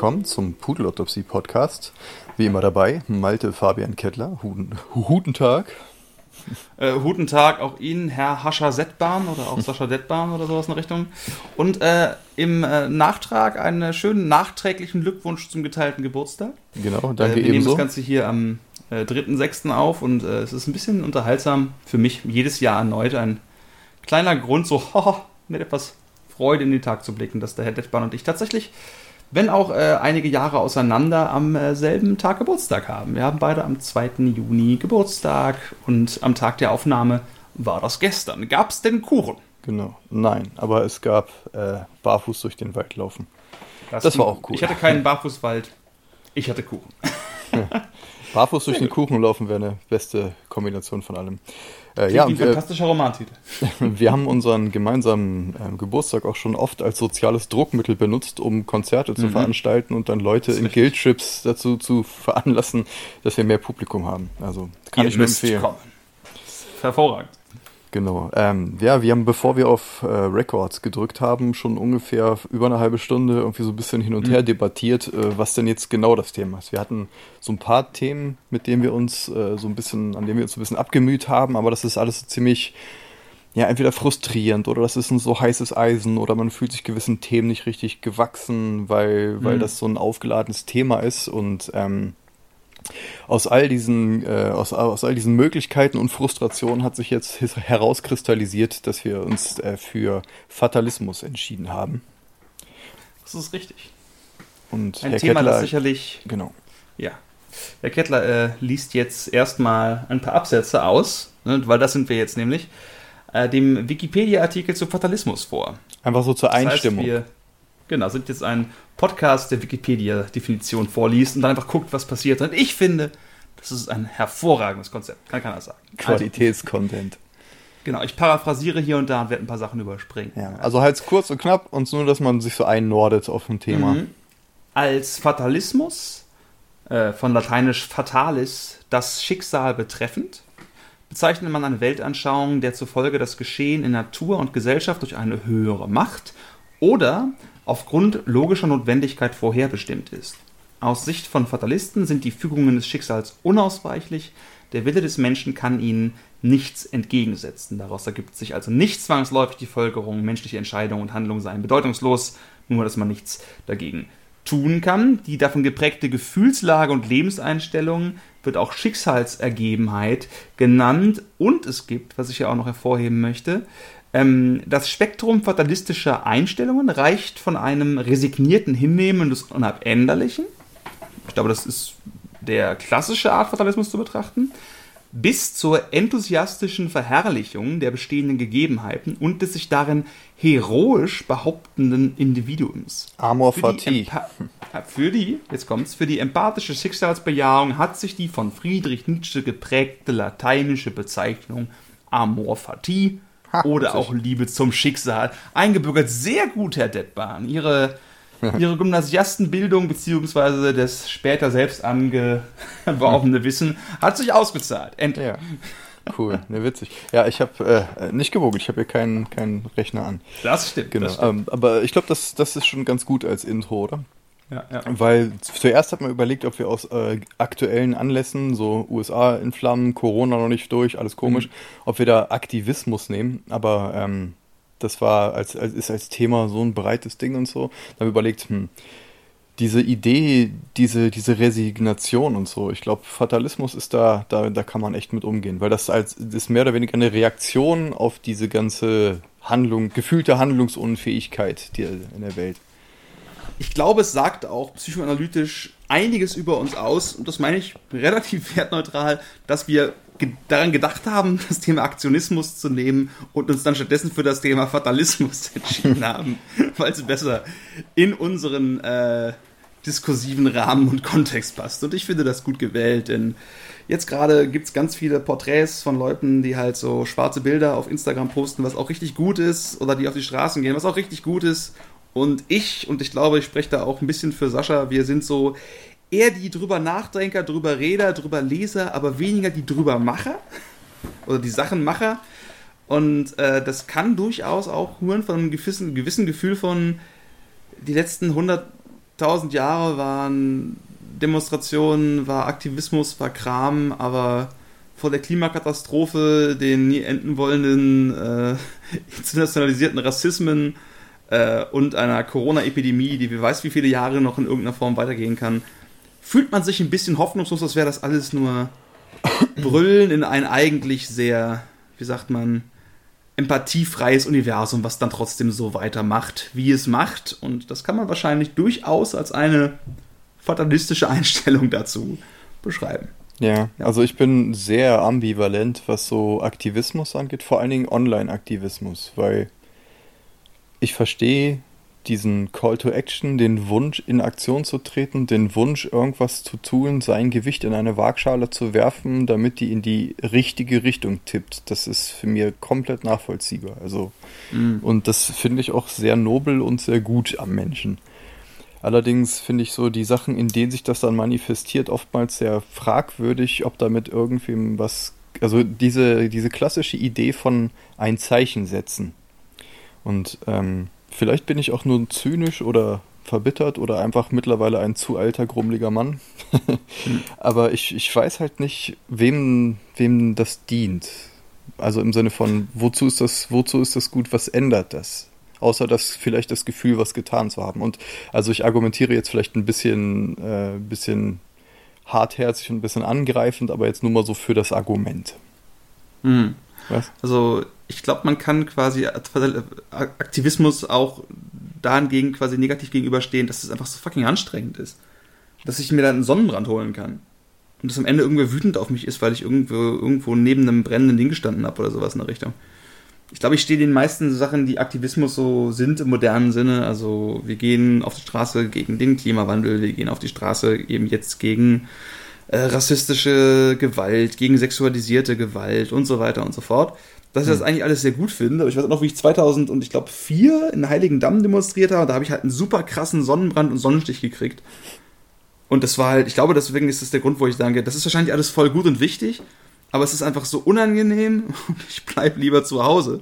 willkommen zum Pudelautopsie Podcast. Wie immer dabei, Malte Fabian Kettler. Huten Tag. Äh, guten Tag auch Ihnen, Herr Hascha Settbahn oder auch Sascha Dettbahn oder sowas in der Richtung. Und äh, im äh, Nachtrag einen schönen nachträglichen Glückwunsch zum geteilten Geburtstag. Genau, danke äh, Wir nehmen ebenso. das Ganze hier am äh, 3.6. auf und äh, es ist ein bisschen unterhaltsam für mich jedes Jahr erneut. Ein kleiner Grund, so mit etwas Freude in den Tag zu blicken, dass der Herr Dettbahn und ich tatsächlich, wenn auch äh, einige Jahre auseinander, am äh, selben Tag Geburtstag haben. Wir haben beide am 2. Juni Geburtstag und am Tag der Aufnahme war das gestern. Gab es denn Kuchen? Genau, nein, aber es gab äh, Barfuß durch den Wald laufen. Das war auch cool. Ich hatte keinen Barfußwald, ich hatte Kuchen. Barfuß durch den Kuchen laufen wäre eine beste Kombination von allem. Äh, Klingt ja, ein wir, fantastischer Romantitel. wir haben unseren gemeinsamen ähm, Geburtstag auch schon oft als soziales Druckmittel benutzt, um Konzerte zu Mhm. veranstalten und dann Leute in. Guildtrips dazu zu veranlassen, dass wir mehr Publikum haben. Also kann Ihr ich nur empfehlen. kommen. Hervorragend. Genau. Ähm, ja, wir haben, bevor wir auf äh, Records gedrückt haben, schon ungefähr über eine halbe Stunde irgendwie so ein bisschen hin und Mhm. her debattiert, äh, was denn jetzt genau das Thema ist. Wir hatten so ein paar Themen, mit denen wir uns äh, so ein bisschen, an denen wir uns so ein bisschen abgemüht haben, aber das ist alles so ziemlich, ja, entweder frustrierend oder das ist ein so heißes Eisen oder man fühlt sich gewissen Themen nicht richtig gewachsen, weil, weil Mhm. das so ein aufgeladenes Thema ist und ähm, aus all diesen, äh, aus, aus all diesen Möglichkeiten und Frustrationen hat sich jetzt herauskristallisiert, dass wir uns äh, für Fatalismus entschieden haben. Das ist richtig. Und Ein Herr Thema, Kettler, das sicherlich, genau. ja. Herr Kettler äh, liest jetzt erstmal ein paar Absätze aus, ne, weil das sind wir jetzt nämlich, äh, dem Wikipedia-Artikel zu Fatalismus vor. Einfach so zur Das heißt, Einstimmung. wir genau, sind jetzt ein Podcast, der Wikipedia-Definition vorliest und dann einfach guckt, was passiert. Und ich finde, das ist ein hervorragendes Konzept, kann keiner sagen. Also, Qualitätscontent. genau, ich paraphrasiere hier und da und werde ein paar Sachen überspringen. ja, also halt kurz und knapp und nur, dass man sich so einnordet auf ein Thema. Mhm. Als Fatalismus, äh, von lateinisch fatalis, das Schicksal betreffend, bezeichnet man eine Weltanschauung, der zufolge das Geschehen in Natur und Gesellschaft durch eine höhere Macht oder aufgrund logischer Notwendigkeit vorherbestimmt ist. Aus Sicht von Fatalisten sind die Fügungen des Schicksals unausweichlich, der Wille des Menschen kann ihnen nichts entgegensetzen. Daraus ergibt sich also nicht zwangsläufig die Folgerung, menschliche Entscheidungen und Handlungen seien bedeutungslos, nur dass man nichts dagegen tun kann. Die davon geprägte Gefühlslage und Lebenseinstellung wird auch Schicksalsergebenheit genannt und es gibt, was ich ja auch noch hervorheben möchte, ähm, das Spektrum fatalistischer Einstellungen reicht von einem resignierten Hinnehmen des Unabänderlichen, ich glaube, das ist der klassische Art Fatalismus zu betrachten, bis zur enthusiastischen Verherrlichung der bestehenden Gegebenheiten und des sich darin heroisch behauptenden Individuums. Amor Für die, fati. Empa- für die, jetzt kommt's, für die empathische Schicksalsbejahung hat sich die von Friedrich Nietzsche geprägte lateinische Bezeichnung Amor fati Ha, oder auch Liebe zum Schicksal eingebürgert. Sehr gut, Herr Detbahn. Ihre, Ihre Gymnasiastenbildung beziehungsweise das später selbst angeworbene Wissen hat sich ausgezahlt. Endlich. Ja. Cool, ne, witzig. Ja, ich habe äh, nicht gewogen, ich habe hier keinen keinen Rechner an. Das stimmt. Genau. Das stimmt. Ähm, aber ich glaube, das, das ist schon ganz gut als Intro, oder? Ja, ja. Weil zuerst hat man überlegt, ob wir aus äh, aktuellen Anlässen, so USA in Flammen, Corona noch nicht durch, alles komisch, Mhm. ob wir da Aktivismus nehmen. Aber ähm, das war als, als ist als Thema so ein breites Ding und so. Dann haben wir überlegt, hm, diese Idee, diese, diese Resignation und so, ich glaube, Fatalismus ist da, da, da kann man echt mit umgehen, weil das als das ist mehr oder weniger eine Reaktion auf diese ganze Handlung, gefühlte Handlungsunfähigkeit die, in der Welt. Ich glaube, es sagt auch psychoanalytisch einiges über uns aus, und das meine ich relativ wertneutral, dass wir daran gedacht haben, das Thema Aktionismus zu nehmen und uns dann stattdessen für das Thema Fatalismus entschieden haben, weil es besser in unseren äh, diskursiven Rahmen und Kontext passt. Und ich finde das gut gewählt, denn jetzt gerade gibt es ganz viele Porträts von Leuten, die halt so schwarze Bilder auf Instagram posten, was auch richtig gut ist, oder die auf die Straßen gehen, was auch richtig gut ist. Und ich, und ich glaube, ich spreche da auch ein bisschen für Sascha, wir sind so eher die drüber Nachdenker, drüber Reder, drüber Leser, aber weniger die drüber Macher oder die Sachenmacher. Und äh, das kann durchaus auch rühren von einem gewissen, gewissen Gefühl von die letzten 100 tausend Jahre waren Demonstrationen, war Aktivismus, war Kram, aber vor der Klimakatastrophe, den nie enden wollenden äh, internationalisierten Rassismen äh, und einer Corona-Epidemie, die wer weiß wie viele Jahre noch in irgendeiner Form weitergehen kann, fühlt man sich ein bisschen hoffnungslos, als wäre das alles nur Brüllen in ein eigentlich sehr, wie sagt man, empathiefreies Universum, was dann trotzdem so weitermacht, wie es macht. Und das kann man wahrscheinlich durchaus als eine fatalistische Einstellung dazu beschreiben. Ja, ja, also ich bin sehr ambivalent, was so Aktivismus angeht, vor allen Dingen Online-Aktivismus, weil ich verstehe diesen Call to Action, den Wunsch in Aktion zu treten, den Wunsch irgendwas zu tun, sein Gewicht in eine Waagschale zu werfen, damit die in die richtige Richtung tippt. Das ist für mich komplett nachvollziehbar. Also mhm. und das finde ich auch sehr nobel und sehr gut am Menschen. Allerdings finde ich so die Sachen, in denen sich das dann manifestiert, oftmals sehr fragwürdig, ob damit irgendwem was, also diese, diese klassische Idee von ein Zeichen setzen. Und ähm, vielleicht bin ich auch nur zynisch oder verbittert oder einfach mittlerweile ein zu alter, grummeliger Mann. Aber ich, ich weiß halt nicht, wem, wem das dient. Also im Sinne von, wozu ist das, wozu ist das gut, was ändert das? Außer das vielleicht das Gefühl, was getan zu haben. Und also ich argumentiere jetzt vielleicht ein bisschen, äh, bisschen hartherzig und ein bisschen angreifend, aber jetzt nur mal so für das Argument. Mhm. Was? Also ich glaube, man kann quasi Aktivismus auch dahingegen quasi negativ gegenüberstehen, dass es einfach so fucking anstrengend ist. Dass ich mir dann einen Sonnenbrand holen kann. Und dass am Ende irgendwer wütend auf mich ist, weil ich irgendwo, irgendwo neben einem brennenden Ding gestanden habe oder sowas in der Richtung. Ich glaube, ich stehe den meisten Sachen, die Aktivismus so sind im modernen Sinne. Also wir gehen auf die Straße gegen den Klimawandel, wir gehen auf die Straße eben jetzt gegen äh, rassistische Gewalt, gegen sexualisierte Gewalt und so weiter und so fort dass ich das hm. eigentlich alles sehr gut finde. Aber ich weiß auch noch, wie ich 2000 und ich glaube 4 in Heiligendamm demonstriert habe. Da habe ich halt einen super krassen Sonnenbrand und Sonnenstich gekriegt. Und das war halt, ich glaube, deswegen ist das der Grund, wo ich sage, das ist wahrscheinlich alles voll gut und wichtig, aber es ist einfach so unangenehm und ich bleibe lieber zu Hause.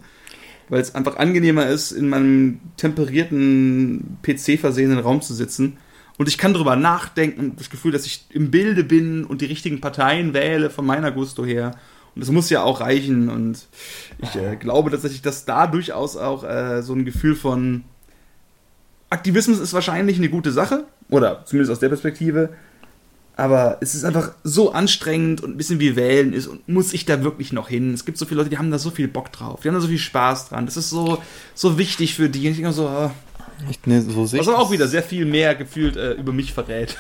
Weil es einfach angenehmer ist, in meinem temperierten, PC-versehenen Raum zu sitzen. Und ich kann darüber nachdenken, das Gefühl, dass ich im Bilde bin und die richtigen Parteien wähle von meiner Gusto her und das muss ja auch reichen. Und ich äh, glaube tatsächlich, dass da durchaus auch äh, so ein Gefühl von Aktivismus ist wahrscheinlich eine gute Sache. Oder zumindest aus der Perspektive. Aber es ist einfach so anstrengend und ein bisschen wie Wählen ist und muss ich da wirklich noch hin? Es gibt so viele Leute, die haben da so viel Bock drauf, die haben da so viel Spaß dran. Das ist so, so wichtig für die. Und ich denke so, oh. nee, so Was auch wieder sehr viel mehr gefühlt äh, über mich verrät.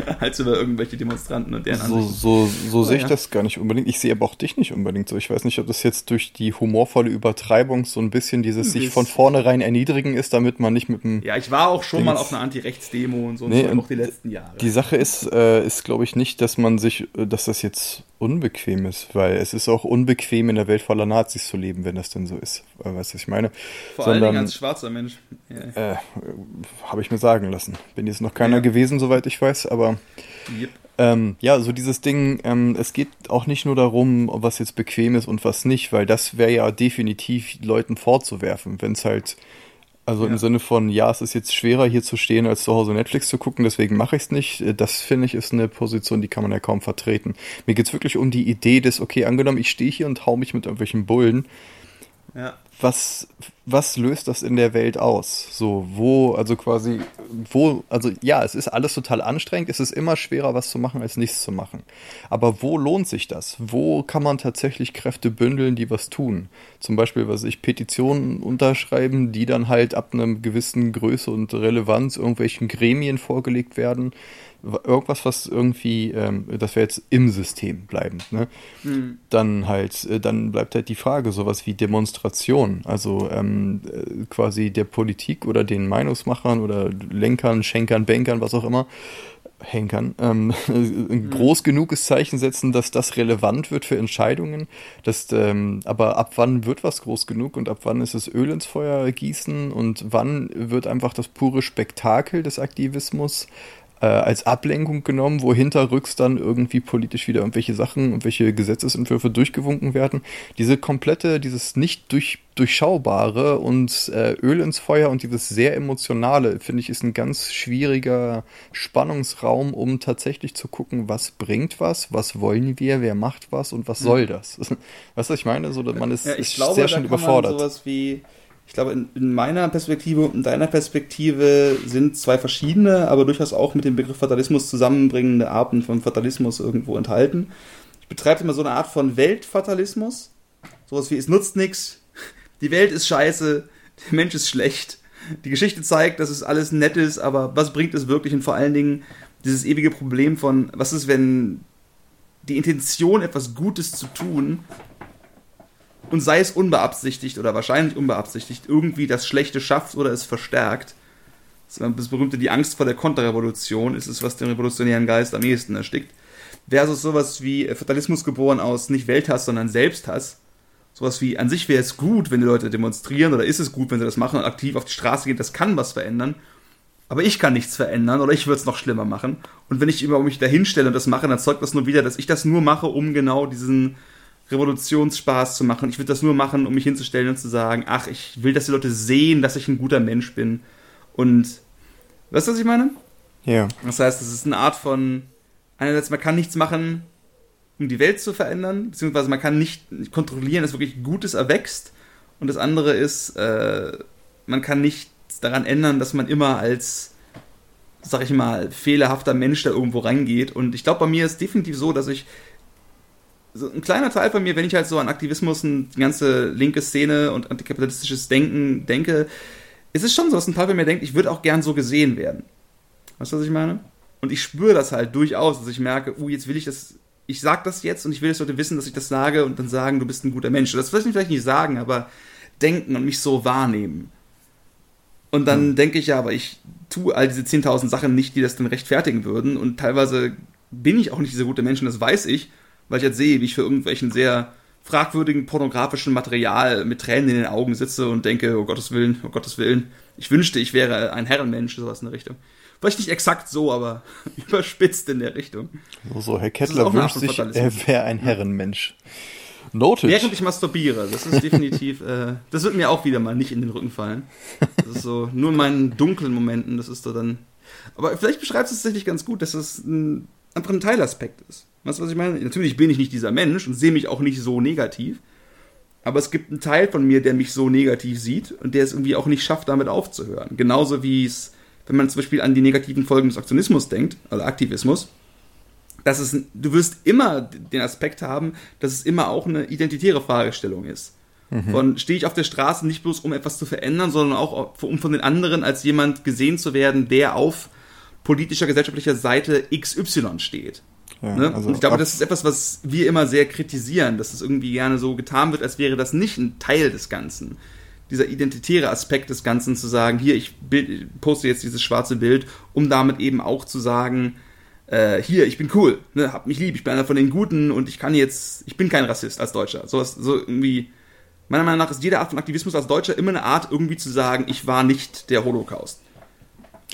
als über irgendwelche Demonstranten und deren So, Ansichten. so, so oh, sehe ich ja. das gar nicht unbedingt. Ich sehe aber auch dich nicht unbedingt so. Ich weiß nicht, ob das jetzt durch die humorvolle Übertreibung so ein bisschen dieses sich von vornherein erniedrigen ist, damit man nicht mit dem. Ja, ich war auch schon Dings mal auf einer Anti-Rechts-Demo und so nee, und so, auch die letzten Jahre. Die Sache ist, äh, ist glaube ich nicht, dass man sich, äh, dass das jetzt unbequem ist, weil es ist auch unbequem in der Welt voller Nazis zu leben, wenn das denn so ist. Weißt du, was ich meine? Vor Sondern, allen Dingen als schwarzer Mensch. Yeah. Äh, Habe ich mir sagen lassen. Bin jetzt noch keiner ja. gewesen, soweit ich weiß, aber yep. ähm, ja, so dieses Ding, ähm, es geht auch nicht nur darum, was jetzt bequem ist und was nicht, weil das wäre ja definitiv Leuten vorzuwerfen, wenn es halt also ja. im Sinne von, ja, es ist jetzt schwerer hier zu stehen, als zu Hause Netflix zu gucken, deswegen mache ich es nicht. Äh, das finde ich ist eine Position, die kann man ja kaum vertreten. Mir geht es wirklich um die Idee des, okay, angenommen, ich stehe hier und hau mich mit irgendwelchen Bullen. Ja was, was löst das in der Welt aus? So, wo, also quasi, wo, also ja, es ist alles total anstrengend, es ist immer schwerer, was zu machen, als nichts zu machen. Aber wo lohnt sich das? Wo kann man tatsächlich Kräfte bündeln, die was tun? Zum Beispiel, was ich Petitionen unterschreiben, die dann halt ab einer gewissen Größe und Relevanz irgendwelchen Gremien vorgelegt werden irgendwas, was irgendwie, ähm, das wäre jetzt im System bleibend, ne? Mhm. Dann halt, äh, dann bleibt halt die Frage, sowas wie Demonstration, also ähm, äh, quasi der Politik oder den Meinungsmachern oder Lenkern, Schenkern, Bankern, was auch immer, Henkern, ähm, ein mhm. groß genuges Zeichen setzen, dass das relevant wird für Entscheidungen. Dass, ähm, aber ab wann wird was groß genug und ab wann ist es Öl ins Feuer gießen und wann wird einfach das pure Spektakel des Aktivismus äh, als Ablenkung genommen, wo hinterrücks dann irgendwie politisch wieder irgendwelche Sachen, irgendwelche Gesetzesentwürfe durchgewunken werden. Diese komplette, dieses nicht durch, durchschaubare und äh, Öl ins Feuer und dieses sehr emotionale, finde ich, ist ein ganz schwieriger Spannungsraum, um tatsächlich zu gucken, was bringt was, was wollen wir, wer macht was und was soll das. weißt du, ich meine, so, man ist, ja, ist glaube, sehr schön überfordert. sowas wie ich glaube, in, in, meiner Perspektive und in deiner Perspektive sind zwei verschiedene, aber durchaus auch mit dem Begriff Fatalismus zusammenbringende Arten von Fatalismus irgendwo enthalten. Ich betreibe immer so eine Art von Weltfatalismus. Sowas wie, es nutzt nichts, die Welt ist scheiße, der Mensch ist schlecht. Die Geschichte zeigt, dass es alles nett ist, aber was bringt es wirklich? Und vor allen Dingen dieses ewige Problem von, was ist, wenn die Intention, etwas Gutes zu tun, und sei es unbeabsichtigt oder wahrscheinlich unbeabsichtigt, irgendwie das Schlechte schafft oder es verstärkt. Das berühmte Die Angst vor der Konterrevolution ist es, was den revolutionären Geist am ehesten erstickt. Versus sowas wie Fatalismus geboren aus nicht Welthass, sondern Selbsthass. Sowas wie, an sich wäre es gut, wenn die Leute demonstrieren oder ist es gut, wenn sie das machen und aktiv auf die Straße gehen, das kann was verändern. Aber ich kann nichts verändern oder ich würde es noch schlimmer machen. Und wenn ich immer mich dahin stelle und das mache, dann zeugt das nur wieder, dass ich das nur mache, um genau diesen, Revolutionsspaß zu machen. Ich würde das nur machen, um mich hinzustellen und zu sagen, ach, ich will, dass die Leute sehen, dass ich ein guter Mensch bin. Und weißt du, was ich meine? Ja. Das heißt, es ist eine Art von, einerseits, man kann nichts machen, um die Welt zu verändern, beziehungsweise man kann nicht kontrollieren, dass wirklich Gutes erwächst. Und das andere ist, äh, man kann nichts daran ändern, dass man immer als, sag ich mal, fehlerhafter Mensch da irgendwo reingeht. Und ich glaube, bei mir ist definitiv so, dass ich so ein kleiner Teil von mir, wenn ich halt so an Aktivismus und die ganze linke Szene und antikapitalistisches Denken denke, ist es schon so, dass ein Teil von mir denkt, ich würde auch gern so gesehen werden. Weißt du, was ich meine? Und ich spüre das halt durchaus, dass ich merke, uh, jetzt will ich das, ich sag das jetzt und ich will, dass Leute wissen, dass ich das sage und dann sagen, du bist ein guter Mensch. Das will ich vielleicht nicht sagen, aber denken und mich so wahrnehmen. Und dann hm. denke ich ja, aber ich tue all diese 10.000 Sachen nicht, die das dann rechtfertigen würden. Und teilweise bin ich auch nicht dieser gute Mensch und das weiß ich weil ich jetzt sehe, wie ich für irgendwelchen sehr fragwürdigen pornografischen Material mit Tränen in den Augen sitze und denke, oh Gottes Willen, oh Gottes Willen, ich wünschte, ich wäre ein Herrenmensch, sowas in der Richtung. Vielleicht nicht exakt so, aber überspitzt in der Richtung. So, so Herr Kettler wünscht sich, er wäre ein Herrenmensch. Noted. Während ich masturbiere, das ist definitiv, äh, das wird mir auch wieder mal nicht in den Rücken fallen. Das ist so, nur in meinen dunklen Momenten, das ist so dann. Aber vielleicht beschreibt es tatsächlich ganz gut, dass es ein, einfach ein Teilaspekt ist. Weißt du, was ich meine? Natürlich bin ich nicht dieser Mensch und sehe mich auch nicht so negativ. Aber es gibt einen Teil von mir, der mich so negativ sieht und der es irgendwie auch nicht schafft, damit aufzuhören. Genauso wie es, wenn man zum Beispiel an die negativen Folgen des Aktionismus denkt, also Aktivismus, dass es, du wirst immer den Aspekt haben, dass es immer auch eine identitäre Fragestellung ist. Mhm. Von stehe ich auf der Straße nicht bloß, um etwas zu verändern, sondern auch, um von den anderen als jemand gesehen zu werden, der auf politischer, gesellschaftlicher Seite XY steht. Ja, ne? also ich glaube, das ist etwas, was wir immer sehr kritisieren, dass es irgendwie gerne so getan wird, als wäre das nicht ein Teil des Ganzen. Dieser identitäre Aspekt des Ganzen zu sagen, hier, ich bild, poste jetzt dieses schwarze Bild, um damit eben auch zu sagen, äh, hier, ich bin cool, ne, hab mich lieb, ich bin einer von den Guten und ich kann jetzt, ich bin kein Rassist als Deutscher. So, so irgendwie, meiner Meinung nach ist jede Art von Aktivismus als Deutscher immer eine Art, irgendwie zu sagen, ich war nicht der Holocaust.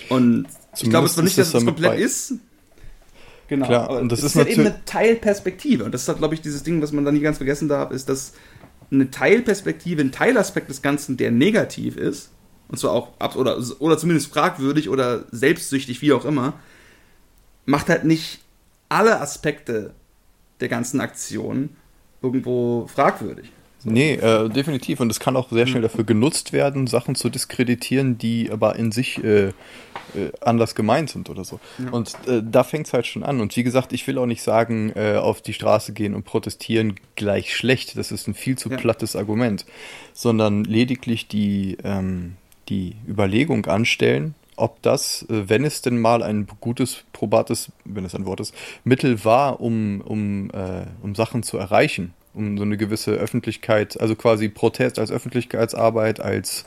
Und Zumindest ich glaube es zwar nicht, dass es komplett ist, Genau. Klar, und das ist, ist halt eben eine Teilperspektive. Und das ist halt, glaube ich, dieses Ding, was man da nie ganz vergessen darf, ist, dass eine Teilperspektive, ein Teilaspekt des Ganzen, der negativ ist, und zwar auch, oder, oder zumindest fragwürdig oder selbstsüchtig, wie auch immer, macht halt nicht alle Aspekte der ganzen Aktion irgendwo fragwürdig. Nee, äh, definitiv. Und es kann auch sehr schnell dafür genutzt werden, Sachen zu diskreditieren, die aber in sich äh, äh, anders gemeint sind oder so. Ja. Und äh, da fängt es halt schon an. Und wie gesagt, ich will auch nicht sagen, äh, auf die Straße gehen und protestieren gleich schlecht. Das ist ein viel zu ja. plattes Argument. Sondern lediglich die, ähm, die Überlegung anstellen, ob das, äh, wenn es denn mal ein gutes, probates, wenn es ein Wort ist, Mittel war, um, um, äh, um Sachen zu erreichen um so eine gewisse Öffentlichkeit, also quasi Protest als Öffentlichkeitsarbeit, als,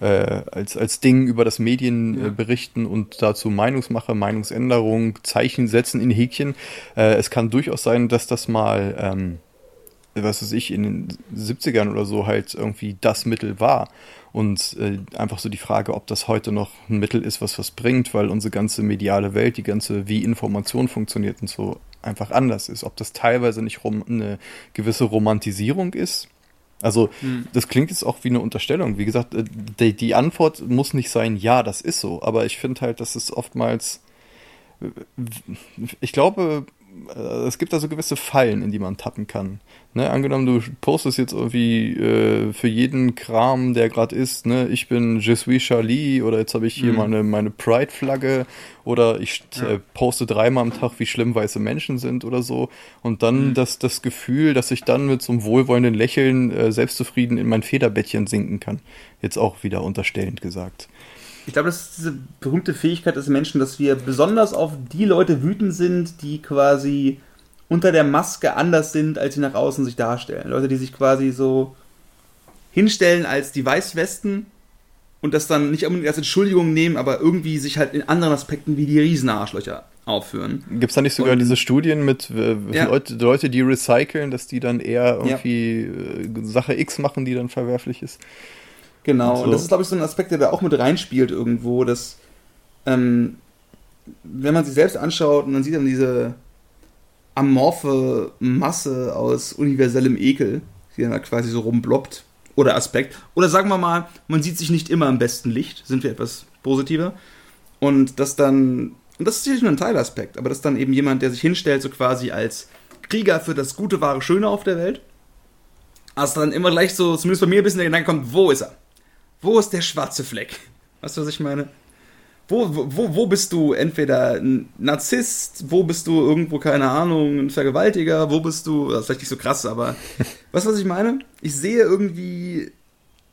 äh, als, als Ding über das Medien äh, berichten und dazu Meinungsmache, Meinungsänderung, Zeichen setzen in Häkchen. Äh, es kann durchaus sein, dass das mal ähm, was weiß ich, in den 70ern oder so halt irgendwie das Mittel war. Und äh, einfach so die Frage, ob das heute noch ein Mittel ist, was was bringt, weil unsere ganze mediale Welt, die ganze, wie Information funktioniert und so einfach anders ist. Ob das teilweise nicht rom eine gewisse Romantisierung ist. Also, hm. das klingt jetzt auch wie eine Unterstellung. Wie gesagt, äh, die, die Antwort muss nicht sein, ja, das ist so. Aber ich finde halt, dass es oftmals, ich glaube, äh, es gibt da so gewisse Fallen, in die man tappen kann. Ne, angenommen, du postest jetzt irgendwie äh, für jeden Kram, der gerade ist, ne, ich bin Je suis Charlie oder jetzt habe ich hier mhm. meine, meine Pride-Flagge oder ich ja. äh, poste dreimal am Tag, wie schlimm weiße Menschen sind oder so. Und dann mhm. das, das Gefühl, dass ich dann mit so einem wohlwollenden Lächeln äh, selbstzufrieden in mein Federbettchen sinken kann. Jetzt auch wieder unterstellend gesagt. Ich glaube, das ist diese berühmte Fähigkeit des Menschen, dass wir besonders auf die Leute wütend sind, die quasi unter der Maske anders sind, als sie nach außen sich darstellen. Leute, die sich quasi so hinstellen als die Weißwesten und das dann nicht unbedingt als Entschuldigung nehmen, aber irgendwie sich halt in anderen Aspekten wie die Riesenarschlöcher aufführen. Gibt es da nicht sogar und, diese Studien mit äh, ja. Leute, Leute, die recyceln, dass die dann eher irgendwie ja. Äh, Sache X machen, die dann verwerflich ist? Genau, und, so. und das ist, glaube ich, so ein Aspekt, der da auch mit reinspielt irgendwo, dass, ähm, wenn man sich selbst anschaut und man sieht dann diese amorphe Masse aus universellem Ekel, die dann da quasi so rumbloppt, oder Aspekt, oder sagen wir mal, man sieht sich nicht immer im besten Licht, sind wir etwas positiver, und das dann, und das ist sicherlich nur ein Teilaspekt, aber das ist dann eben jemand, der sich hinstellt, so quasi als Krieger für das Gute, wahre, Schöne auf der Welt, also dann immer gleich so, zumindest bei mir ein bisschen der Gedanke kommt, wo ist er? Wo ist der schwarze Fleck? Weißt du, was ich meine? Wo, wo, wo bist du entweder ein Narzisst, wo bist du irgendwo, keine Ahnung, ein Vergewaltiger, wo bist du, das ist vielleicht nicht so krass, aber weißt du, was ich meine? Ich sehe irgendwie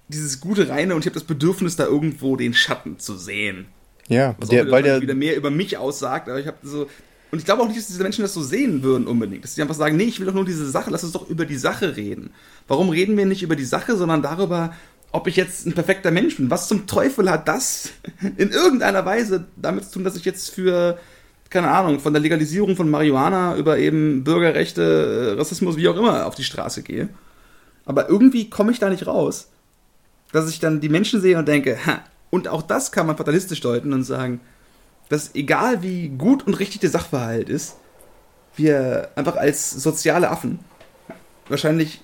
dieses gute Reine und ich habe das Bedürfnis, da irgendwo den Schatten zu sehen. Ja, was der, weil der wieder mehr über mich aussagt, aber ich habe so, und ich glaube auch nicht, dass diese Menschen das so sehen würden unbedingt. Dass sie einfach sagen, nee, ich will doch nur diese Sache, lass uns doch über die Sache reden. Warum reden wir nicht über die Sache, sondern darüber, ob ich jetzt ein perfekter Mensch bin. Was zum Teufel hat das in irgendeiner Weise damit zu tun, dass ich jetzt für, keine Ahnung, von der Legalisierung von Marihuana über eben Bürgerrechte, äh, Rassismus, wie auch immer, auf die Straße gehe? Aber irgendwie komme ich da nicht raus, dass ich dann die Menschen sehe und denke, ha, und auch das kann man fatalistisch deuten und sagen, dass egal wie gut und richtig der Sachverhalt ist, wir einfach als soziale Affen wahrscheinlich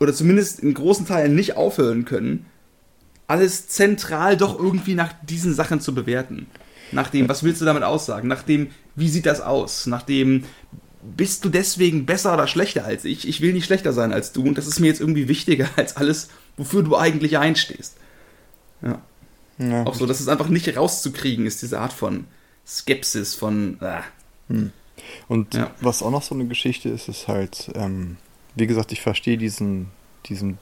oder zumindest in großen Teilen nicht aufhören können, alles zentral doch irgendwie nach diesen Sachen zu bewerten. Nach dem, was willst du damit aussagen? Nach dem, wie sieht das aus? Nach dem, bist du deswegen besser oder schlechter als ich? Ich will nicht schlechter sein als du und das ist mir jetzt irgendwie wichtiger als alles, wofür du eigentlich einstehst. Ja. ja. Auch so, dass es einfach nicht rauszukriegen ist, diese Art von Skepsis, von. Äh. Hm. Und ja. was auch noch so eine Geschichte ist, ist halt, ähm, wie gesagt, ich verstehe diesen, diesen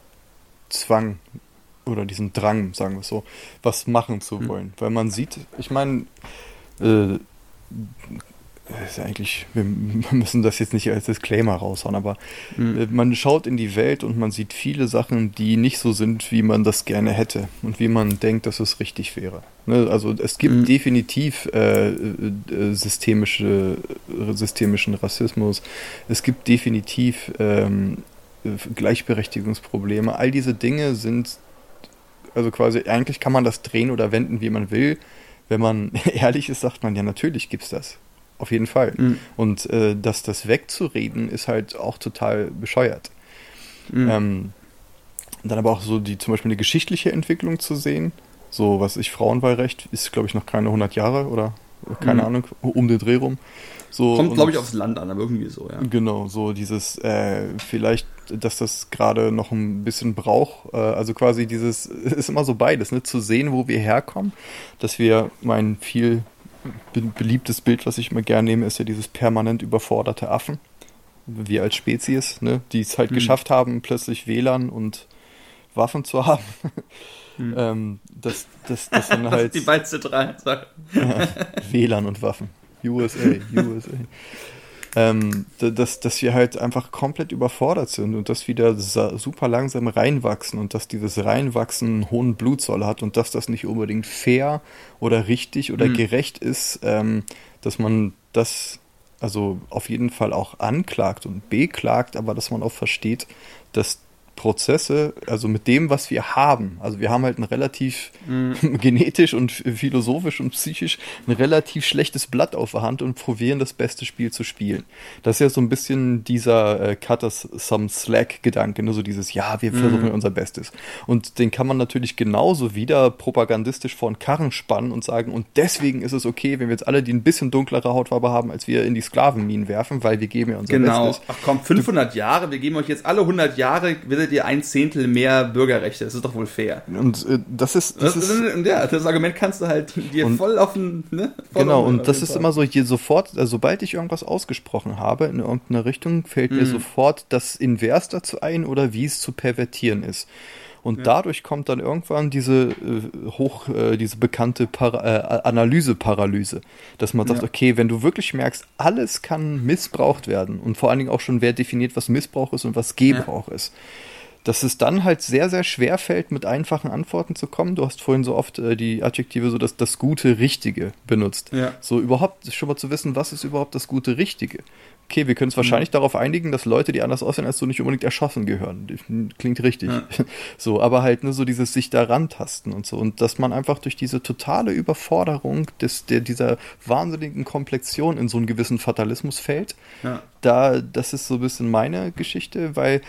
Zwang oder diesen Drang, sagen wir es so, was machen zu mhm. wollen. Weil man sieht, ich meine, äh, ist eigentlich, wir müssen das jetzt nicht als Disclaimer raushauen, aber mhm. man schaut in die Welt und man sieht viele Sachen, die nicht so sind, wie man das gerne hätte und wie man denkt, dass es richtig wäre. Ne? Also es gibt mhm. definitiv äh, äh, systemische, systemischen Rassismus, es gibt definitiv ähm, Gleichberechtigungsprobleme. All diese Dinge sind, also quasi, eigentlich kann man das drehen oder wenden, wie man will. Wenn man ehrlich ist, sagt man, ja, natürlich gibt es das. Auf jeden Fall. Mhm. Und äh, das, das wegzureden, ist halt auch total bescheuert. Mhm. Ähm, dann aber auch so die zum Beispiel eine geschichtliche Entwicklung zu sehen. So, was ich, Frauenwahlrecht ist, glaube ich, noch keine 100 Jahre oder keine mhm. Ahnung, um den Dreh rum. So, Kommt, glaube ich, aufs Land an, aber irgendwie so, ja. Genau, so dieses, äh, vielleicht, dass das gerade noch ein bisschen braucht, äh, also quasi dieses, ist immer so beides, ne, zu sehen, wo wir herkommen, dass wir mein viel beliebtes Bild, was ich immer gerne nehme, ist ja dieses permanent überforderte Affen. Wir als Spezies, ne, die es halt mhm. geschafft haben, plötzlich WLAN und Waffen zu haben. Mhm. ähm, das, das, das dann halt. die beiden Sachen. ja, WLAN und Waffen. USA, USA. Ähm, dass, dass wir halt einfach komplett überfordert sind und dass wir da super langsam reinwachsen und dass dieses Reinwachsen einen hohen Blutzoll hat und dass das nicht unbedingt fair oder richtig oder mhm. gerecht ist, ähm, dass man das also auf jeden Fall auch anklagt und beklagt, aber dass man auch versteht, dass Prozesse, also mit dem, was wir haben. Also wir haben halt ein relativ mhm. genetisch und philosophisch und psychisch ein relativ schlechtes Blatt auf der Hand und probieren das beste Spiel zu spielen. Das ist ja so ein bisschen dieser äh, Cut us some slack-Gedanke, nur so dieses, ja, wir mhm. versuchen unser Bestes. Und den kann man natürlich genauso wieder propagandistisch vor den Karren spannen und sagen, und deswegen ist es okay, wenn wir jetzt alle, die ein bisschen dunklere Hautfarbe haben, als wir in die Sklavenminen werfen, weil wir geben ja unser genau. Bestes. Genau. Ach komm, 500 du, Jahre, wir geben euch jetzt alle 100 Jahre, werdet ihr ein Zehntel mehr Bürgerrechte. Das ist doch wohl fair. Und äh, das ist. Das, ist ja, das Argument kannst du halt dir voll auf den. Ne, genau, und das ist Fall. immer so, je sofort, also sobald ich irgendwas ausgesprochen habe in irgendeiner Richtung, fällt mhm. mir sofort das Invers dazu ein oder wie es zu pervertieren ist. Und ja. dadurch kommt dann irgendwann diese äh, hoch, äh, diese bekannte Para äh, Analyse-Paralyse, dass man sagt, ja. okay, wenn du wirklich merkst, alles kann missbraucht werden und vor allen Dingen auch schon, wer definiert, was Missbrauch ist und was Gebrauch ja. ist dass es dann halt sehr, sehr schwer fällt, mit einfachen Antworten zu kommen. Du hast vorhin so oft äh, die Adjektive so das, das gute Richtige benutzt. Ja. So überhaupt schon mal zu wissen, was ist überhaupt das gute Richtige okay, wir können es wahrscheinlich mhm. darauf einigen, dass Leute, die anders aussehen als du, nicht unbedingt erschossen gehören. Klingt richtig. Ja. So, aber halt nur so dieses sich daran tasten und so. Und dass man einfach durch diese totale Überforderung des, der, dieser wahnsinnigen Komplexion in so einen gewissen Fatalismus fällt. Ja. Da, das ist so ein bisschen meine Geschichte, weil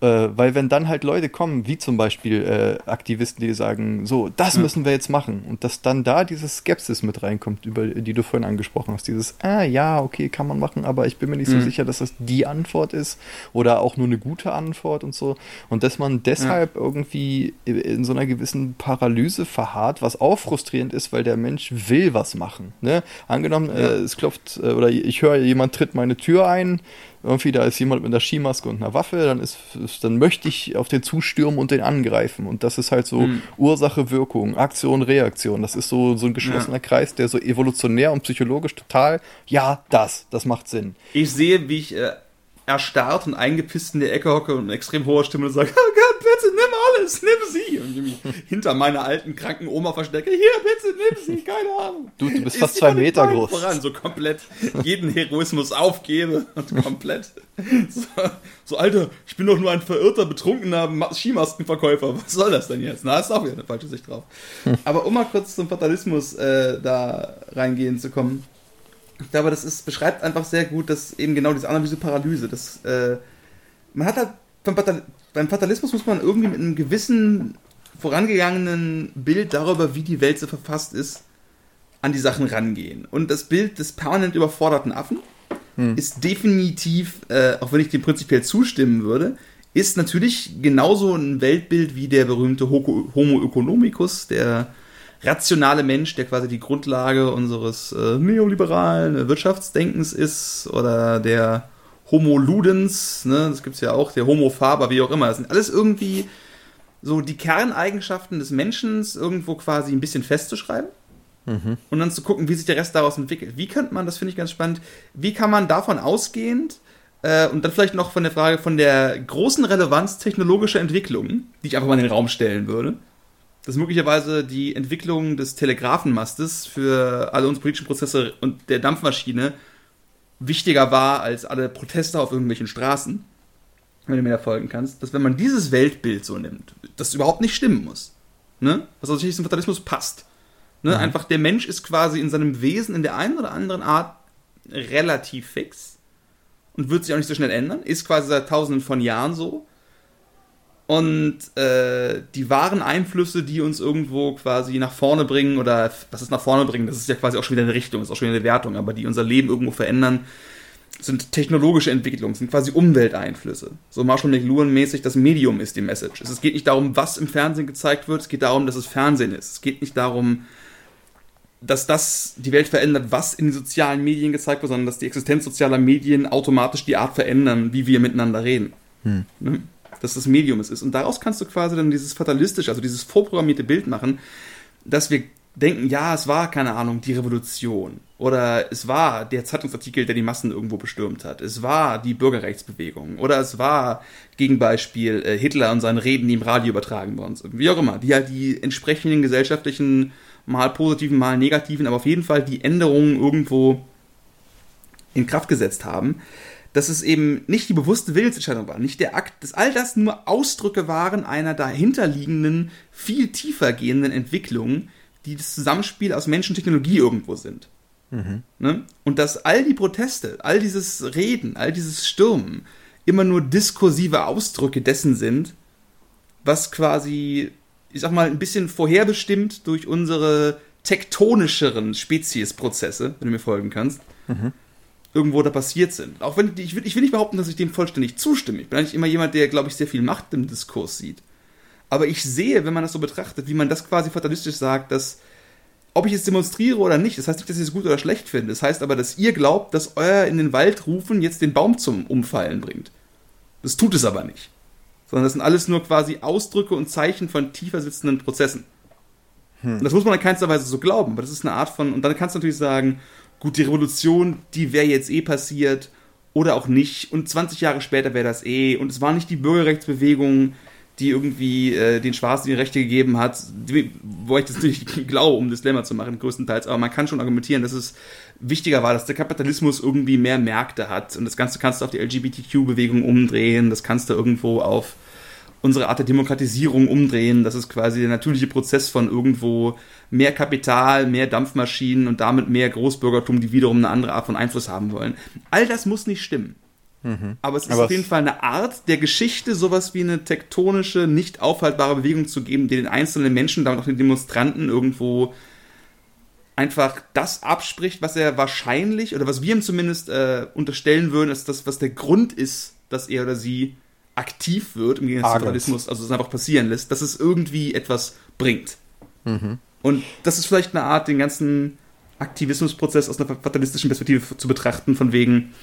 äh, weil wenn dann halt Leute kommen, wie zum Beispiel äh, Aktivisten, die sagen, so, das müssen wir jetzt machen und dass dann da diese Skepsis mit reinkommt, über die du vorhin angesprochen hast, dieses, ah ja, okay, kann man machen, aber ich bin mir nicht mhm. so sicher, dass das die Antwort ist oder auch nur eine gute Antwort und so und dass man deshalb ja. irgendwie in so einer gewissen Paralyse verharrt, was auch frustrierend ist, weil der Mensch will was machen. Ne? Angenommen, ja. äh, es klopft äh, oder ich höre, jemand tritt meine Tür ein, irgendwie da ist jemand mit einer Skimaske und einer Waffe, dann ist, dann möchte ich auf den zustürmen und den angreifen. Und das ist halt so mhm. Ursache, Wirkung, Aktion, Reaktion. Das ist so, so ein geschlossener ja. Kreis, der so evolutionär und psychologisch total, ja, das, das macht Sinn. Ich sehe, wie ich äh, erstarrt und eingepisst in der Ecke hocke und in extrem hoher Stimme sage, oh Gott, bitte nimm alles, nimm sie. Und ich mich hinter meiner alten, kranken Oma verstecke, hier, bitte nimm sie, keine Ahnung. Du, du bist fast zwei Meter groß. Voran, so komplett jeden Heroismus aufgebe und komplett so, so, Alter, ich bin doch nur ein verirrter, betrunkener Skimaskenverkäufer. Was soll das denn jetzt? Na, ist auch wieder eine falsche Sicht drauf. Aber um mal kurz zum Fatalismus äh, da reingehen zu kommen ich glaube, das ist, beschreibt einfach sehr gut, dass eben genau diese Analyse-Paralyse, dass äh, man hat halt beim, Fatal beim Fatalismus muss man irgendwie mit einem gewissen vorangegangenen Bild darüber, wie die Welt so verfasst ist, an die Sachen rangehen. Und das Bild des permanent überforderten Affen hm. ist definitiv, äh, auch wenn ich dem prinzipiell zustimmen würde, ist natürlich genauso ein Weltbild wie der berühmte Homo economicus, der rationale Mensch, der quasi die Grundlage unseres äh, neoliberalen Wirtschaftsdenkens ist, oder der Homo Ludens, ne, das gibt's ja auch, der Homo Faber, wie auch immer. Das sind alles irgendwie so die Kerneigenschaften des Menschen irgendwo quasi ein bisschen festzuschreiben. Mhm. Und dann zu gucken, wie sich der Rest daraus entwickelt. Wie könnte man, das finde ich ganz spannend, wie kann man davon ausgehend äh, und dann vielleicht noch von der Frage von der großen Relevanz technologischer Entwicklungen, die ich einfach mal in den Raum stellen würde, dass möglicherweise die Entwicklung des Telegrafenmastes für alle unsere politischen Prozesse und der Dampfmaschine wichtiger war als alle Proteste auf irgendwelchen Straßen, wenn du mir da folgen kannst, dass wenn man dieses Weltbild so nimmt, das überhaupt nicht stimmen muss, ne? was natürlich zum Fatalismus passt, ne? Mhm. einfach der Mensch ist quasi in seinem Wesen in der einen oder anderen Art relativ fix und wird sich auch nicht so schnell ändern, ist quasi seit tausenden von Jahren so, und äh, die wahren Einflüsse, die uns irgendwo quasi nach vorne bringen, oder was ist nach vorne bringen, das ist ja quasi auch schon wieder eine Richtung, ist auch schon wieder eine Wertung, aber die unser Leben irgendwo verändern, sind technologische Entwicklungen, sind quasi Umwelteinflüsse. So Marshall McLuhan-mäßig, das Medium ist die Message. Es geht nicht darum, was im Fernsehen gezeigt wird, es geht darum, dass es Fernsehen ist. Es geht nicht darum, dass das die Welt verändert, was in den sozialen Medien gezeigt wird, sondern dass die Existenz sozialer Medien automatisch die Art verändern, wie wir miteinander reden. Hm. Ne? Dass das Medium es ist. Und daraus kannst du quasi dann dieses fatalistische, also dieses vorprogrammierte Bild machen, dass wir denken, ja, es war, keine Ahnung, die Revolution. Oder es war der Zeitungsartikel, der die Massen irgendwo bestürmt hat. Es war die Bürgerrechtsbewegung. Oder es war, Gegenbeispiel, äh, Hitler und seine Reden, die im Radio übertragen worden sind. Wie auch immer. Die halt die entsprechenden gesellschaftlichen, mal positiven, mal negativen, aber auf jeden Fall die Änderungen irgendwo in Kraft gesetzt haben, dass es eben nicht die bewusste Willensentscheidung war, nicht der Akt, dass all das nur Ausdrücke waren einer dahinterliegenden, viel tiefer gehenden Entwicklung, die das Zusammenspiel aus Mensch und Technologie irgendwo sind. Mhm. Ne? Und dass all die Proteste, all dieses Reden, all dieses Stürmen immer nur diskursive Ausdrücke dessen sind, was quasi, ich sag mal, ein bisschen vorherbestimmt durch unsere tektonischeren Speziesprozesse, wenn du mir folgen kannst, mhm irgendwo da passiert sind. Auch wenn ich will, ich will nicht behaupten, dass ich dem vollständig zustimme. Ich bin eigentlich immer jemand, der, glaube ich, sehr viel Macht im Diskurs sieht. Aber ich sehe, wenn man das so betrachtet, wie man das quasi fatalistisch sagt, dass ob ich es demonstriere oder nicht, das heißt nicht, dass ich es gut oder schlecht finde. Das heißt aber, dass ihr glaubt, dass euer in den Wald rufen jetzt den Baum zum Umfallen bringt. Das tut es aber nicht. Sondern das sind alles nur quasi Ausdrücke und Zeichen von tiefer sitzenden Prozessen. Hm. Und das muss man in keinster Weise so glauben, aber das ist eine Art von, und dann kannst du natürlich sagen, gut, die Revolution, die wäre jetzt eh passiert oder auch nicht. Und 20 Jahre später wäre das eh. Und es war nicht die Bürgerrechtsbewegung, die irgendwie äh, den Schwarzen die Rechte gegeben hat, die, wo ich das nicht glaube, um das Dilemma zu machen, größtenteils. Aber man kann schon argumentieren, dass es wichtiger war, dass der Kapitalismus irgendwie mehr Märkte hat. Und das Ganze kannst du auf die LGBTQ-Bewegung umdrehen, das kannst du irgendwo auf unsere Art der Demokratisierung umdrehen. Das ist quasi der natürliche Prozess von irgendwo mehr Kapital, mehr Dampfmaschinen und damit mehr Großbürgertum, die wiederum eine andere Art von Einfluss haben wollen. All das muss nicht stimmen. Mhm. Aber es ist Aber auf jeden Fall eine Art der Geschichte, sowas wie eine tektonische, nicht aufhaltbare Bewegung zu geben, die den einzelnen Menschen, damit auch den Demonstranten irgendwo einfach das abspricht, was er wahrscheinlich oder was wir ihm zumindest äh, unterstellen würden, ist das, was der Grund ist, dass er oder sie aktiv wird, im Gegensatz zum Fatalismus, also es einfach passieren lässt, dass es irgendwie etwas bringt. Mhm. Und das ist vielleicht eine Art, den ganzen Aktivismusprozess aus einer fatalistischen Perspektive zu betrachten, von wegen,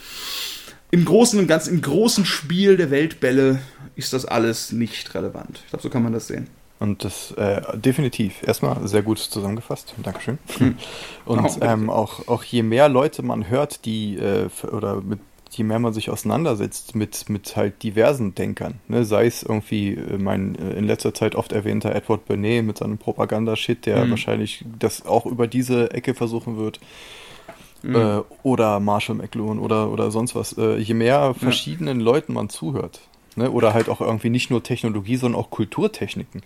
im Großen und Ganzen, im großen Spiel der Weltbälle ist das alles nicht relevant. Ich glaube, so kann man das sehen. Und das äh, definitiv. Erstmal sehr gut zusammengefasst. Dankeschön. Hm. Und ähm, auch, auch je mehr Leute man hört, die äh, oder mit je mehr man sich auseinandersetzt mit, mit halt diversen Denkern, ne? sei es irgendwie äh, mein äh, in letzter Zeit oft erwähnter Edward Bernet mit seinem Propagandashit, der mhm. wahrscheinlich das auch über diese Ecke versuchen wird, mhm. äh, oder Marshall McLuhan oder, oder sonst was. Äh, je mehr verschiedenen ja. Leuten man zuhört, ne? oder halt auch irgendwie nicht nur Technologie, sondern auch Kulturtechniken.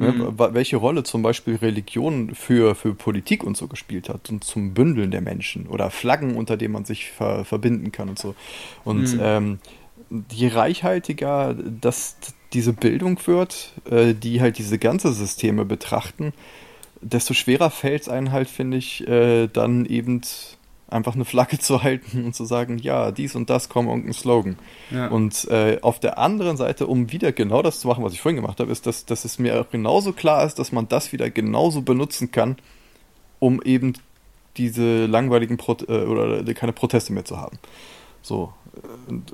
Ne, mhm. Welche Rolle zum Beispiel Religion für, für Politik und so gespielt hat und zum Bündeln der Menschen oder Flaggen, unter denen man sich ver, verbinden kann und so. Und mhm. ähm, je reichhaltiger das, diese Bildung wird, äh, die halt diese ganze Systeme betrachten, desto schwerer fällt es einen halt, finde ich, äh, dann eben einfach eine Flagge zu halten und zu sagen, ja, dies und das kommt irgendein Slogan. Ja. Und äh, auf der anderen Seite, um wieder genau das zu machen, was ich vorhin gemacht habe, ist, dass, dass es mir auch genauso klar ist, dass man das wieder genauso benutzen kann, um eben diese langweiligen Pro äh, oder keine Proteste mehr zu haben. So,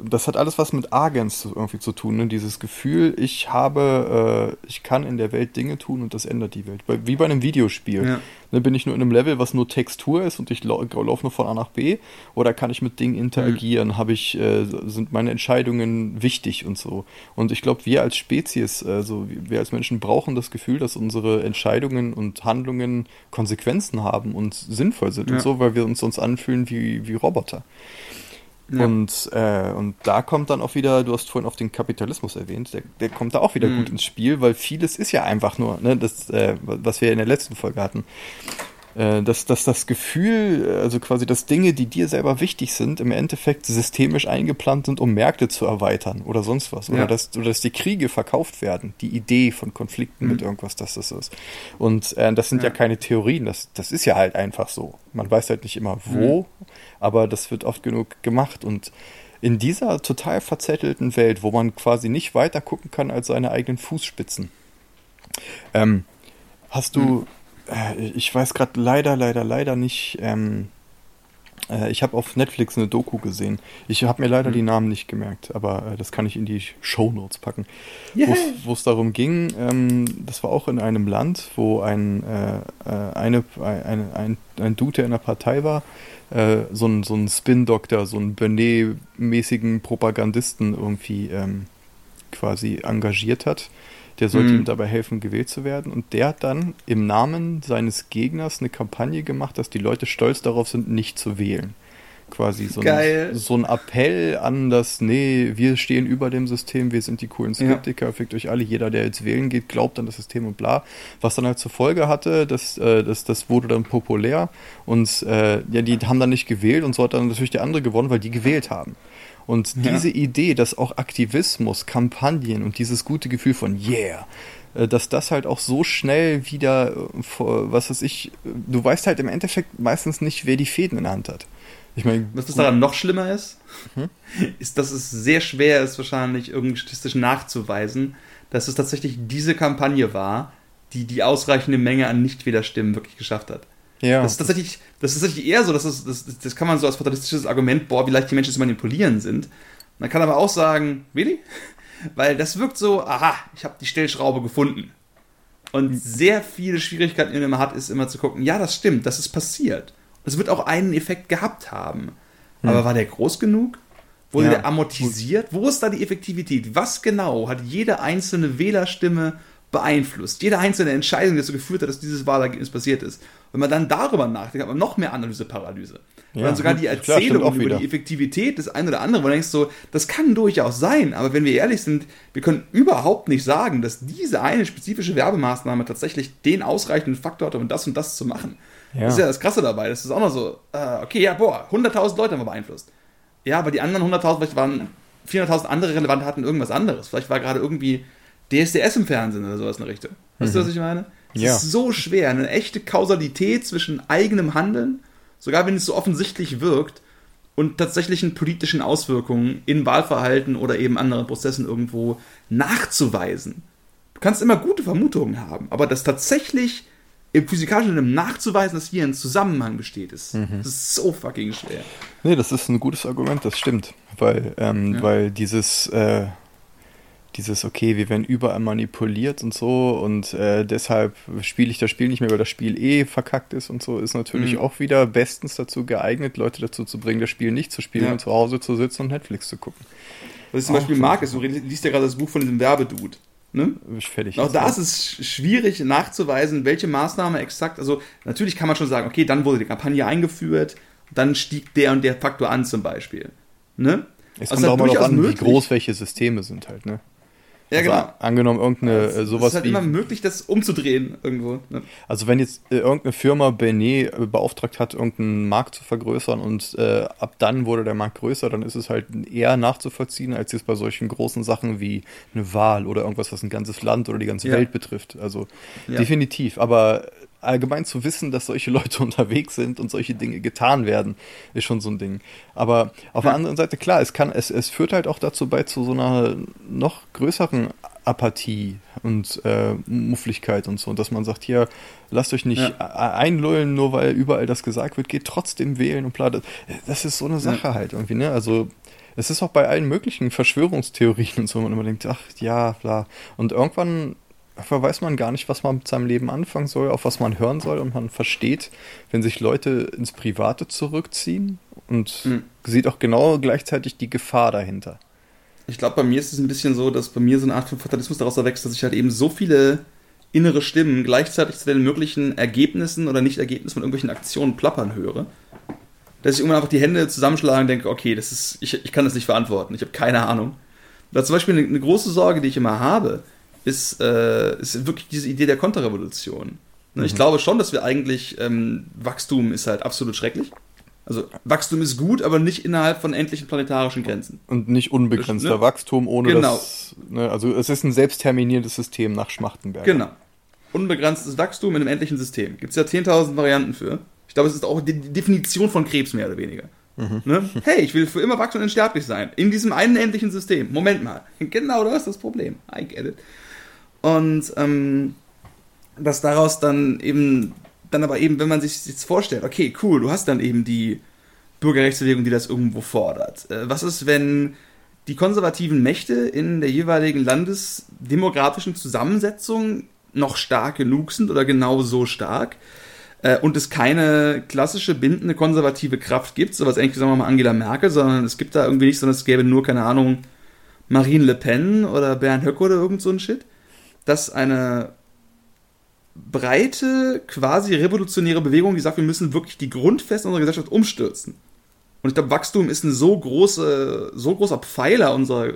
das hat alles was mit Agens irgendwie zu tun, ne? dieses Gefühl, ich habe, äh, ich kann in der Welt Dinge tun und das ändert die Welt. Wie bei einem Videospiel. Ja. Ne, bin ich nur in einem Level, was nur Textur ist und ich lau laufe nur von A nach B oder kann ich mit Dingen interagieren? Mhm. Habe ich, äh, sind meine Entscheidungen wichtig und so? Und ich glaube, wir als Spezies, also wir als Menschen brauchen das Gefühl, dass unsere Entscheidungen und Handlungen Konsequenzen haben und sinnvoll sind ja. und so, weil wir uns sonst anfühlen wie, wie Roboter. Ja. Und, äh, und da kommt dann auch wieder, du hast vorhin auf den Kapitalismus erwähnt, der, der kommt da auch wieder mhm. gut ins Spiel, weil vieles ist ja einfach nur, ne, das, äh, was wir in der letzten Folge hatten, äh, dass, dass das Gefühl, also quasi, dass Dinge, die dir selber wichtig sind, im Endeffekt systemisch eingeplant sind, um Märkte zu erweitern oder sonst was. Oder, ja. dass, oder dass die Kriege verkauft werden, die Idee von Konflikten mhm. mit irgendwas, dass das ist. Und äh, das sind ja. ja, keine Theorien, das, das ist ja halt einfach so. Man weiß halt nicht immer wo, mhm aber das wird oft genug gemacht und in dieser total verzettelten Welt, wo man quasi nicht weiter gucken kann als seine eigenen Fußspitzen, ähm, hast du, hm. Äh, ich weiß gerade leider, leider, leider nicht, ähm, äh, ich habe auf Netflix eine Doku gesehen. Ich habe mir leider mhm. die Namen nicht gemerkt, aber äh, das kann ich in die Show Notes packen. Yeah. Wo es darum ging, ähm, das war auch in einem Land, wo ein, äh, äh eine, ein, ein, ein Dude, der in der Partei war, äh, so einen so ein Spin-Doktor, so einen Benet-mäßigen Propagandisten irgendwie ähm, quasi engagiert hat. Der sollte mhm. ihm dabei helfen, gewählt zu werden. Und der hat dann im Namen seines Gegners eine Kampagne gemacht, dass die Leute stolz darauf sind, nicht zu wählen. quasi so ein, so ein Appell an das, nee, wir stehen über dem System, wir sind die coolen Skeptiker, ja. fickt euch alle, jeder, der jetzt wählen geht, glaubt an das System und bla. Was dann halt zur Folge hatte, dass, äh, das, das wurde dann populär und äh, ja, die haben dann nicht gewählt und so hat dann natürlich der andere gewonnen, weil die gewählt haben. Und ja. diese Idee, dass auch Aktivismus, Kampagnen und dieses gute Gefühl von Yeah, äh, dass das halt auch so schnell wieder, äh, was weiß ich, du weißt halt im Endeffekt meistens nicht, wer die Fäden in der Hand hat. Ich meine, was daran noch schlimmer ist, hm? ist, dass es sehr schwer ist, wahrscheinlich irgendwie statistisch nachzuweisen, dass es tatsächlich diese Kampagne war, die die ausreichende Menge an Nichtwählerstimmen wirklich geschafft hat. Ja. Das ist tatsächlich, das ist tatsächlich eher so, dass es, das, das kann man so als fatalistisches Argument, boah, wie leicht die Menschen zu manipulieren sind. Man kann aber auch sagen, really? Weil das wirkt so, aha, ich habe die Stellschraube gefunden. Und sehr viele Schwierigkeiten, die man immer hat, ist immer zu gucken, ja, das stimmt, das ist passiert. Es wird auch einen Effekt gehabt haben. Hm. Aber war der groß genug? Wurde ja. der amortisiert? Wo ist da die Effektivität? Was genau hat jede einzelne Wählerstimme beeinflusst? Jede einzelne Entscheidung, die dazu geführt hat, dass dieses Wahlergebnis passiert ist. Wenn man dann darüber nachdenkt, hat man noch mehr Analyse-Paralyse. Ja, dann sogar die Erzählung klar, über die Effektivität des einen oder anderen, wo du denkst so, das kann durchaus sein, aber wenn wir ehrlich sind, wir können überhaupt nicht sagen, dass diese eine spezifische Werbemaßnahme tatsächlich den ausreichenden Faktor hat, um das und das zu machen. Ja. Das ist ja das Krasse dabei. Das ist auch noch so, äh, okay, ja, boah, 100.000 Leute haben wir beeinflusst. Ja, aber die anderen 100.000, vielleicht waren 400.000 andere relevant, hatten irgendwas anderes. Vielleicht war gerade irgendwie DSDS im Fernsehen oder sowas in der Richtung. Weißt mhm. du, was ich meine? Es ja. ist so schwer, eine echte Kausalität zwischen eigenem Handeln, sogar wenn es so offensichtlich wirkt, und tatsächlichen politischen Auswirkungen in Wahlverhalten oder eben anderen Prozessen irgendwo nachzuweisen. Du kannst immer gute Vermutungen haben, aber das tatsächlich im physikalischen Sinne nachzuweisen, dass hier ein Zusammenhang besteht, ist, mhm. ist so fucking schwer. Nee, das ist ein gutes Argument, das stimmt. Weil, ähm, ja. weil dieses, äh, dieses, okay, wir werden überall manipuliert und so und äh, deshalb spiele ich das Spiel nicht mehr, weil das Spiel eh verkackt ist und so, ist natürlich mhm. auch wieder bestens dazu geeignet, Leute dazu zu bringen, das Spiel nicht zu spielen ja. und zu Hause zu sitzen und Netflix zu gucken. Was ich zum auch Beispiel mag, ist, du liest ja gerade das Buch von diesem Werbedude. Ne? Fertig auch da ist es schwierig nachzuweisen, welche Maßnahme exakt, also natürlich kann man schon sagen, okay, dann wurde die Kampagne eingeführt, dann stieg der und der Faktor an zum Beispiel. Ne? Es also kommt auch mal darauf an, möglich. wie groß welche Systeme sind halt, ne? Ja, also genau. Angenommen, irgendeine es, sowas. Es ist halt wie, immer möglich, das umzudrehen irgendwo. Ne? Also, wenn jetzt äh, irgendeine Firma Benet äh, beauftragt hat, irgendeinen Markt zu vergrößern und ab dann wurde der Markt größer, dann ist es halt eher nachzuvollziehen, als jetzt bei solchen großen Sachen wie eine Wahl oder irgendwas, was ein ganzes Land oder die ganze ja. Welt betrifft. Also, ja. definitiv. Aber allgemein zu wissen, dass solche Leute unterwegs sind und solche Dinge getan werden, ist schon so ein Ding. Aber auf ja. der anderen Seite, klar, es kann, es, es führt halt auch dazu bei zu so einer noch größeren Apathie und äh, Muffligkeit und so. Und dass man sagt, hier, lasst euch nicht ja. einlullen, nur weil überall das gesagt wird, geht trotzdem wählen und bla. Das ist so eine Sache ja. halt irgendwie, ne? Also es ist auch bei allen möglichen Verschwörungstheorien und so, man immer denkt, ach ja, bla. Und irgendwann weiß man gar nicht, was man mit seinem Leben anfangen soll, auf was man hören soll und man versteht, wenn sich Leute ins Private zurückziehen und mhm. sieht auch genau gleichzeitig die Gefahr dahinter. Ich glaube, bei mir ist es ein bisschen so, dass bei mir so eine Art von Fatalismus daraus erwächst, dass ich halt eben so viele innere Stimmen gleichzeitig zu den möglichen Ergebnissen oder Nicht-Ergebnissen von irgendwelchen Aktionen plappern höre, dass ich irgendwann einfach die Hände zusammenschlage und denke, okay, das ist, ich, ich kann das nicht verantworten, ich habe keine Ahnung. Da zum Beispiel eine, eine große Sorge, die ich immer habe, ist, äh, ist wirklich diese Idee der Konterrevolution. Ne, ich mhm. glaube schon, dass wir eigentlich, ähm, Wachstum ist halt absolut schrecklich. Also Wachstum ist gut, aber nicht innerhalb von endlichen planetarischen Grenzen. Und nicht unbegrenzter ne? Wachstum ohne genau. das. Ne, also es ist ein selbstterminierendes System nach Schmachtenberg. Genau. Unbegrenztes Wachstum in einem endlichen System. Gibt es ja 10.000 Varianten für. Ich glaube, es ist auch die Definition von Krebs mehr oder weniger. Mhm. Ne? Hey, ich will für immer wachsen und unsterblich sein. In diesem einen endlichen System. Moment mal. Genau das ist das Problem. I get it. Und ähm, dass daraus dann eben, dann aber eben, wenn man sich jetzt vorstellt, okay, cool, du hast dann eben die Bürgerrechtsbewegung, die das irgendwo fordert. Äh, was ist, wenn die konservativen Mächte in der jeweiligen landesdemografischen Zusammensetzung noch stark genug sind oder genau so stark äh, und es keine klassische bindende konservative Kraft gibt, sowas ähnlich sagen wir mal Angela Merkel, sondern es gibt da irgendwie nicht, sondern es gäbe nur, keine Ahnung, Marine Le Pen oder Bernd Höcke oder irgend so ein Shit dass eine breite, quasi revolutionäre Bewegung, die sagt, wir müssen wirklich die Grundfesten unserer Gesellschaft umstürzen. Und ich glaube, Wachstum ist ein so, große, so großer Pfeiler unserer,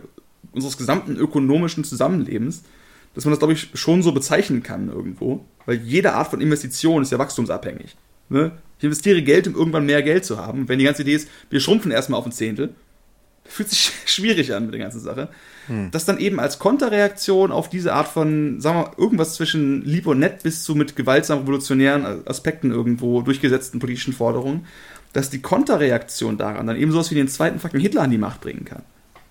unseres gesamten ökonomischen Zusammenlebens, dass man das, glaube ich, schon so bezeichnen kann irgendwo. Weil jede Art von Investition ist ja wachstumsabhängig. Ne? Ich investiere Geld, um irgendwann mehr Geld zu haben. Wenn die ganze Idee ist, wir schrumpfen erstmal auf ein Zehntel, fühlt sich schwierig an mit der ganzen Sache. Hm. Das dann eben als Konterreaktion auf diese Art von, sagen wir mal, irgendwas zwischen lieb und nett bis zu mit gewaltsam revolutionären Aspekten irgendwo durchgesetzten politischen Forderungen, dass die Konterreaktion daran dann eben sowas wie den zweiten fucking Hitler an die Macht bringen kann.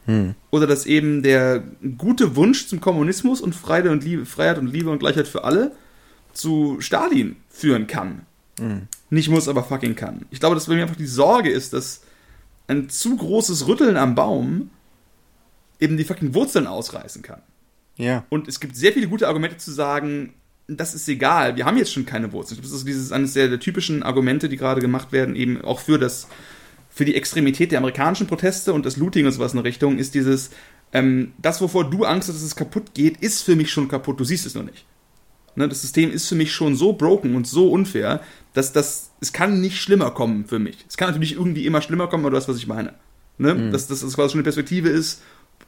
Hm. Oder dass eben der gute Wunsch zum Kommunismus und Freiheit und Liebe, Freiheit und Liebe und Gleichheit für alle zu Stalin führen kann. Hm. Nicht muss, aber fucking kann. Ich glaube, dass bei mir einfach die Sorge ist, dass ein zu großes Rütteln am Baum eben die fucking Wurzeln ausreißen kann. Ja. Und es gibt sehr viele gute Argumente zu sagen, das ist egal, wir haben jetzt schon keine Wurzeln. Das ist dieses eines der, der typischen Argumente, die gerade gemacht werden, eben auch für das, für die Extremität der amerikanischen Proteste und das Looting und sowas in der Richtung, ist dieses, ähm, das, wovor du Angst hast, dass es kaputt geht, ist für mich schon kaputt, du siehst es nur nicht. Ne, das System ist für mich schon so broken und so unfair, dass das, es kann nicht schlimmer kommen für mich. Es kann natürlich irgendwie immer schlimmer kommen, aber du weißt, was ich meine. Ne? Mhm. Dass, dass das quasi schon eine Perspektive ist,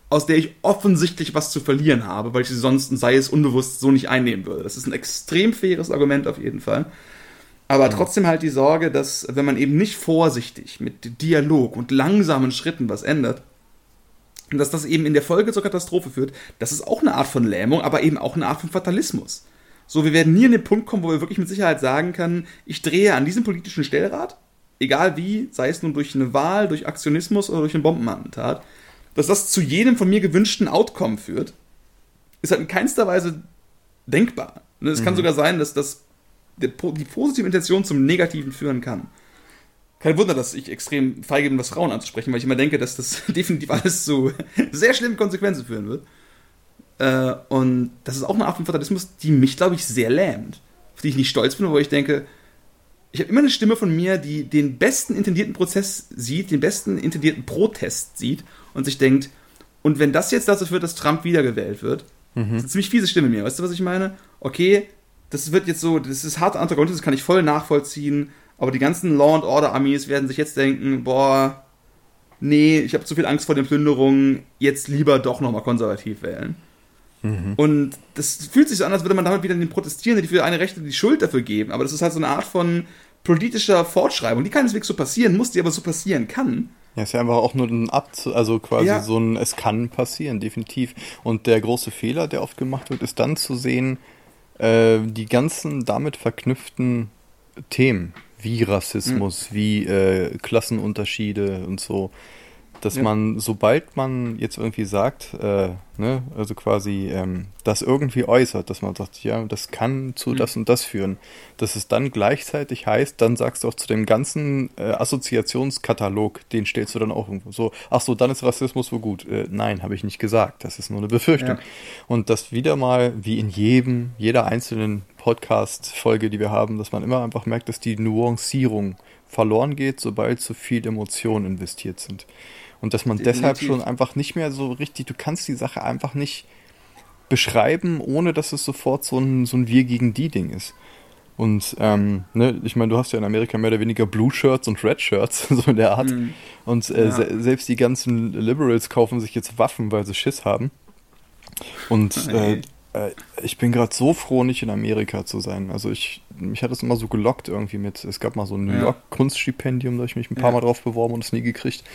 aus der ich offensichtlich was zu verlieren habe, weil ich sie sonst, sei es unbewusst, so nicht einnehmen würde. Das ist ein extrem faires Argument auf jeden Fall. Aber mhm. trotzdem halt die Sorge, dass wenn man eben nicht vorsichtig mit Dialog und langsamen Schritten was ändert, dass das eben in der Folge zur Katastrophe führt, das ist auch eine Art von Lähmung, aber eben auch eine Art von Fatalismus. So, wir werden nie an den Punkt kommen, wo wir wirklich mit Sicherheit sagen können, ich drehe an diesem politischen Stellrad, egal wie, sei es nun durch eine Wahl, durch Aktionismus oder durch ein Bombenattentat, dass das zu jedem von mir gewünschten Outcome führt, ist halt in keinster Weise denkbar. Ne, es mhm. kann sogar sein, dass das die positive Intention zum Negativen führen kann. Kein Wunder, dass ich extrem feige bin, was Frauen anzusprechen, weil ich immer denke, dass das definitiv alles zu sehr schlimmen Konsequenzen führen wird. Äh, und das ist auch eine Art von Fatalismus, die mich, glaube ich, sehr lähmt. Auf die ich nicht stolz bin, wo ich denke, ich habe immer eine Stimme von mir, die den besten intendierten Prozess sieht, den besten intendierten Protest sieht und sich denkt, und wenn das jetzt dazu führt, dass Trump wiedergewählt wird, mhm. das ist eine ziemlich fiese Stimme mir, weißt du, was ich meine? Okay, das wird jetzt so, das ist harte Antagonismus, das kann ich voll nachvollziehen, aber die ganzen Law and Order Armies werden sich jetzt denken, boah, nee, ich habe zu viel Angst vor den Plünderungen, jetzt lieber doch nochmal konservativ wählen. Mhm. Und das fühlt sich so an, als würde man damit wieder den Protestierenden, die für eine Rechte die Schuld dafür geben. Aber das ist halt so eine Art von politischer Fortschreibung, die keineswegs so passieren muss, die aber so passieren kann. Ja, ist ja einfach auch nur ein Abzu also quasi ja. so ein, es kann passieren, definitiv. Und der große Fehler, der oft gemacht wird, ist dann zu sehen, äh, die ganzen damit verknüpften Themen, wie Rassismus, mhm. wie äh, Klassenunterschiede und so, dass ja. man, sobald man jetzt irgendwie sagt, äh, ne, also quasi ähm, das irgendwie äußert, dass man sagt, ja, das kann zu mhm. das und das führen, dass es dann gleichzeitig heißt, dann sagst du auch zu dem ganzen äh, Assoziationskatalog, den stellst du dann auch irgendwo so, ach so, dann ist Rassismus wohl gut. Äh, nein, habe ich nicht gesagt, das ist nur eine Befürchtung. Ja. Und das wieder mal, wie in jedem, jeder einzelnen Podcast-Folge, die wir haben, dass man immer einfach merkt, dass die Nuancierung verloren geht, sobald zu viel Emotionen investiert sind. Und dass man Definitiv. deshalb schon einfach nicht mehr so richtig, du kannst die Sache einfach nicht beschreiben, ohne dass es sofort so ein, so ein Wir gegen die Ding ist. Und ähm, ne, ich meine, du hast ja in Amerika mehr oder weniger Blue Shirts und Red Shirts, so in der Art. Mhm. Und äh, ja. se selbst die ganzen Liberals kaufen sich jetzt Waffen, weil sie Schiss haben. Und äh, ich bin gerade so froh, nicht in Amerika zu sein. Also ich, mich hat es immer so gelockt irgendwie mit. Es gab mal so ein New York Kunststipendium, da habe ich mich ein paar ja. Mal drauf beworben und es nie gekriegt.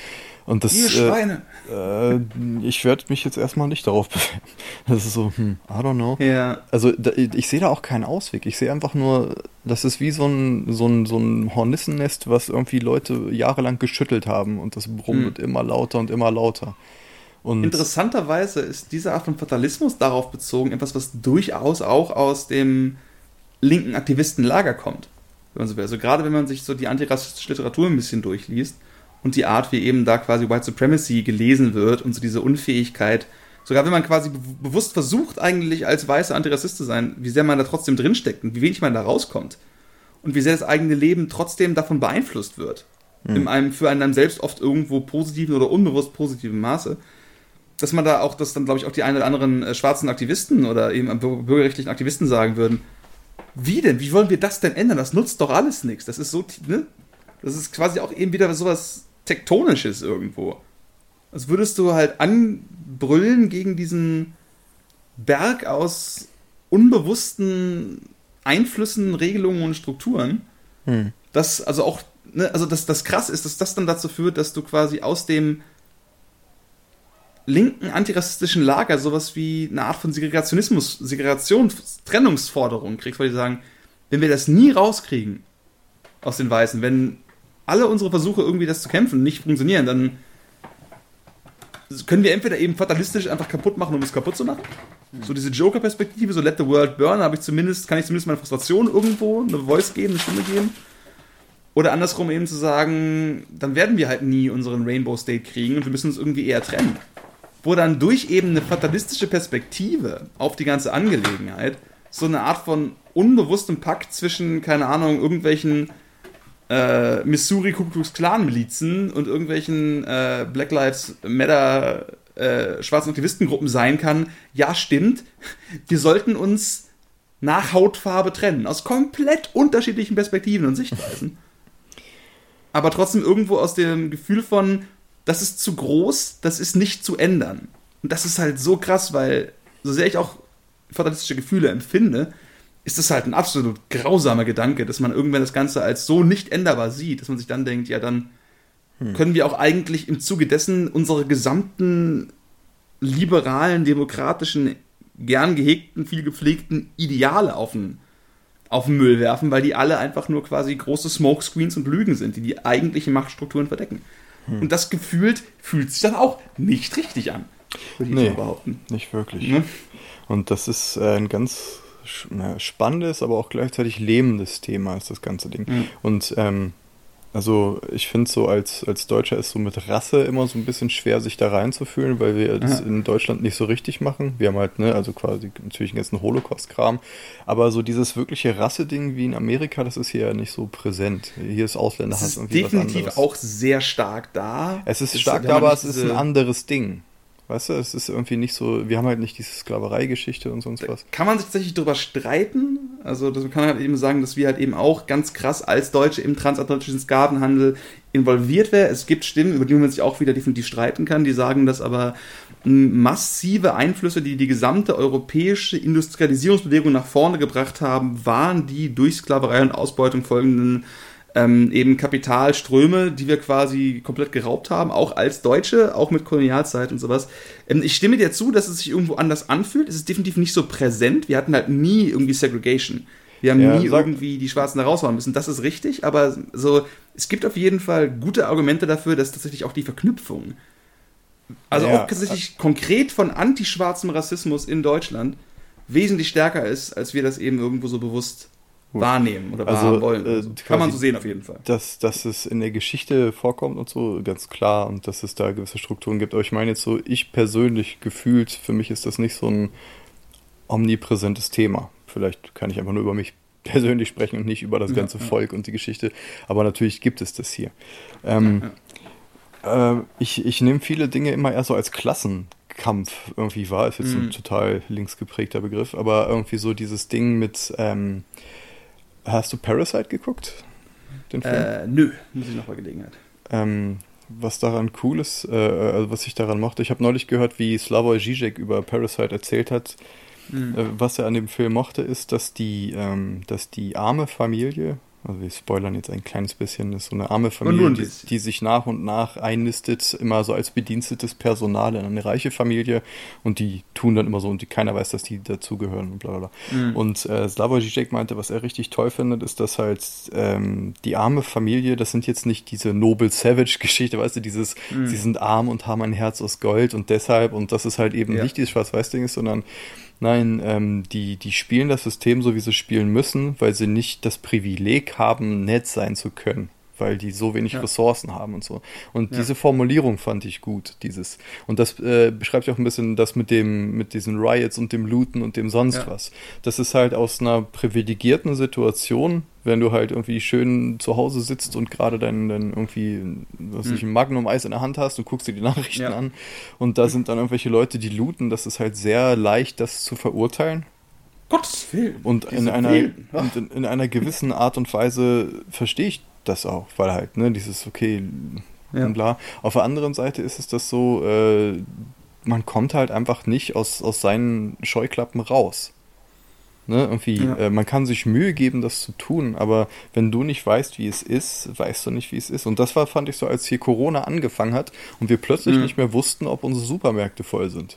Und das, Ihr Schweine! Äh, äh, ich werde mich jetzt erstmal nicht darauf bewerben. Das ist so, hm, I don't know. Ja. Also da, ich sehe da auch keinen Ausweg. Ich sehe einfach nur, das ist wie so ein, so ein, so ein Hornissennest, was irgendwie Leute jahrelang geschüttelt haben und das Brummen hm. wird immer lauter und immer lauter. Und Interessanterweise ist diese Art von Fatalismus darauf bezogen, etwas, was durchaus auch aus dem linken Aktivistenlager kommt. Wenn so Also gerade wenn man sich so die antirassistische Literatur ein bisschen durchliest und die Art, wie eben da quasi White Supremacy gelesen wird und so diese Unfähigkeit, sogar wenn man quasi be bewusst versucht, eigentlich als weißer Antirassist zu sein, wie sehr man da trotzdem drinsteckt und wie wenig man da rauskommt. Und wie sehr das eigene Leben trotzdem davon beeinflusst wird. Mhm. In einem für einen selbst oft irgendwo positiven oder unbewusst positiven Maße dass man da auch, dass dann, glaube ich, auch die ein oder anderen äh, schwarzen Aktivisten oder eben bürgerrechtlichen Aktivisten sagen würden, wie denn? Wie wollen wir das denn ändern? Das nutzt doch alles nichts. Das ist so, ne? Das ist quasi auch eben wieder sowas Tektonisches irgendwo. Als würdest du halt anbrüllen gegen diesen Berg aus unbewussten Einflüssen, Regelungen und Strukturen. Hm. Das, also auch, ne, also das, das krass ist, dass das dann dazu führt, dass du quasi aus dem linken antirassistischen Lager sowas wie eine Art von Segregationismus, Segregation, Trennungsforderung kriegst, weil die sagen, wenn wir das nie rauskriegen aus den Weißen, wenn alle unsere Versuche irgendwie das zu kämpfen nicht funktionieren, dann können wir entweder eben fatalistisch einfach kaputt machen, um es kaputt zu machen. So diese Joker-Perspektive, so let the world burn, habe ich zumindest, kann ich zumindest meine Frustration irgendwo eine Voice geben, eine Stimme geben. Oder andersrum eben zu sagen, dann werden wir halt nie unseren Rainbow State kriegen und wir müssen uns irgendwie eher trennen. Wo dann durch eben eine fatalistische Perspektive auf die ganze Angelegenheit so eine Art von unbewusstem Pakt zwischen, keine Ahnung, irgendwelchen äh, Missouri Ku Klux Klan Milizen und irgendwelchen äh, Black Lives Matter äh, schwarzen Aktivistengruppen sein kann. Ja, stimmt. Wir sollten uns nach Hautfarbe trennen. Aus komplett unterschiedlichen Perspektiven und Sichtweisen. Aber trotzdem irgendwo aus dem Gefühl von, das ist zu groß, das ist nicht zu ändern. Und das ist halt so krass, weil so sehr ich auch fatalistische Gefühle empfinde, ist das halt ein absolut grausamer Gedanke, dass man irgendwann das Ganze als so nicht änderbar sieht, dass man sich dann denkt, ja, dann hm. können wir auch eigentlich im Zuge dessen unsere gesamten liberalen, demokratischen, gern gehegten, viel gepflegten Ideale auf den, auf den Müll werfen, weil die alle einfach nur quasi große Smokescreens und Lügen sind, die die eigentlichen Machtstrukturen verdecken. Hm. Und das gefühlt fühlt sich dann auch nicht richtig an, würde ich nee, behaupten. Nicht wirklich. Ne? Und das ist äh, ein ganz spannendes, aber auch gleichzeitig lähmendes Thema ist das ganze Ding. Mhm. Und ähm, also ich finde so als, als Deutscher ist so mit Rasse immer so ein bisschen schwer, sich da reinzufühlen, weil wir das ja. in Deutschland nicht so richtig machen. Wir haben halt, ne, also quasi natürlich einen ganzen Holocaust-Kram. Aber so dieses wirkliche Rasse-Ding wie in Amerika, das ist hier ja nicht so präsent. Hier ist Ausländer halt irgendwie was anderes. definitiv auch sehr stark da. Es ist, ist stark da, aber es ist ein anderes Ding. Weißt du, es ist irgendwie nicht so, wir haben halt nicht diese Sklaverei-Geschichte und sonst was. Kann man sich tatsächlich darüber streiten? Also, das kann man halt eben sagen, dass wir halt eben auch ganz krass als Deutsche im transatlantischen Sklavenhandel involviert wären. Es gibt Stimmen, über die man sich auch wieder definitiv streiten kann, die sagen, dass aber massive Einflüsse, die die gesamte europäische Industrialisierungsbewegung nach vorne gebracht haben, waren die durch Sklaverei und Ausbeutung folgenden ähm, eben Kapitalströme, die wir quasi komplett geraubt haben, auch als Deutsche, auch mit Kolonialzeit und sowas. Ähm, ich stimme dir zu, dass es sich irgendwo anders anfühlt. Es ist definitiv nicht so präsent. Wir hatten halt nie irgendwie Segregation. Wir haben ja, nie irgendwie die Schwarzen da raushauen müssen. Das ist richtig, aber so, es gibt auf jeden Fall gute Argumente dafür, dass tatsächlich auch die Verknüpfung, also ja, auch tatsächlich konkret von antischwarzem Rassismus in Deutschland, wesentlich stärker ist, als wir das eben irgendwo so bewusst wahrnehmen oder also, wahrhaben wollen. Äh, so. Kann man so sehen auf jeden Fall. Dass, dass es in der Geschichte vorkommt und so, ganz klar, und dass es da gewisse Strukturen gibt. Aber ich meine jetzt so, ich persönlich gefühlt, für mich ist das nicht so ein omnipräsentes Thema. Vielleicht kann ich einfach nur über mich persönlich sprechen und nicht über das ganze ja, Volk und die Geschichte. Aber natürlich gibt es das hier. Ähm, ja, äh, ich ich nehme viele Dinge immer eher so als Klassenkampf irgendwie wahr. Ist jetzt mhm. ein total linksgeprägter Begriff, aber irgendwie so dieses Ding mit. Ähm, Hast du Parasite geguckt? Den Film? Äh, nö, muss ich noch bei Gelegenheit. Ähm, was daran cool ist, äh, also was ich daran mochte, ich habe neulich gehört, wie Slavoj Žižek über Parasite erzählt hat. Mhm. Äh, was er an dem Film mochte, ist, dass die, ähm, dass die arme Familie, also wir spoilern jetzt ein kleines bisschen, das ist so eine arme Familie, die, die, sich nach und nach einnistet, immer so als bedienstetes Personal in eine reiche Familie und die tun dann immer so und die, keiner weiß, dass die dazugehören und bla bla bla. Mhm. Und äh, Slavoj Žižek meinte, was er richtig toll findet, ist, dass halt ähm, die arme Familie, das sind jetzt nicht diese Noble Savage-Geschichte, weißt du, dieses, mhm. sie sind arm und haben ein Herz aus Gold und deshalb, und das ist halt eben ja. nicht dieses Schwarz-Weiß-Ding ist, sondern Nein, ähm, die, die spielen das System so, wie sie spielen müssen, weil sie nicht das Privileg haben, nett sein zu können weil die so wenig ja. Ressourcen haben und so. Und ja. diese Formulierung fand ich gut, dieses. Und das äh, beschreibt ja auch ein bisschen das mit dem, mit diesen Riots und dem Looten und dem sonst ja. was. Das ist halt aus einer privilegierten Situation wenn du halt irgendwie schön zu Hause sitzt und gerade dein, dein irgendwie, was ich, ein Magnum-Eis in der Hand hast, und guckst dir die Nachrichten an und da sind dann irgendwelche Leute, die looten, das ist halt sehr leicht, das zu verurteilen. Gottes Willen. Und in einer, in, in, einer gewissen Art und Weise verstehe ich das auch, weil halt, ne, dieses, okay, ja. und bla. Auf der anderen Seite ist es das so, äh, man kommt halt einfach nicht aus, aus seinen Scheuklappen raus. Ne, irgendwie, ja. äh, man kann sich Mühe geben, das zu tun, aber wenn du nicht weißt, wie es ist, weißt du nicht, wie es ist. Und das war, fand ich so, als hier Corona angefangen hat und wir plötzlich mhm. nicht mehr wussten, ob unsere Supermärkte voll sind.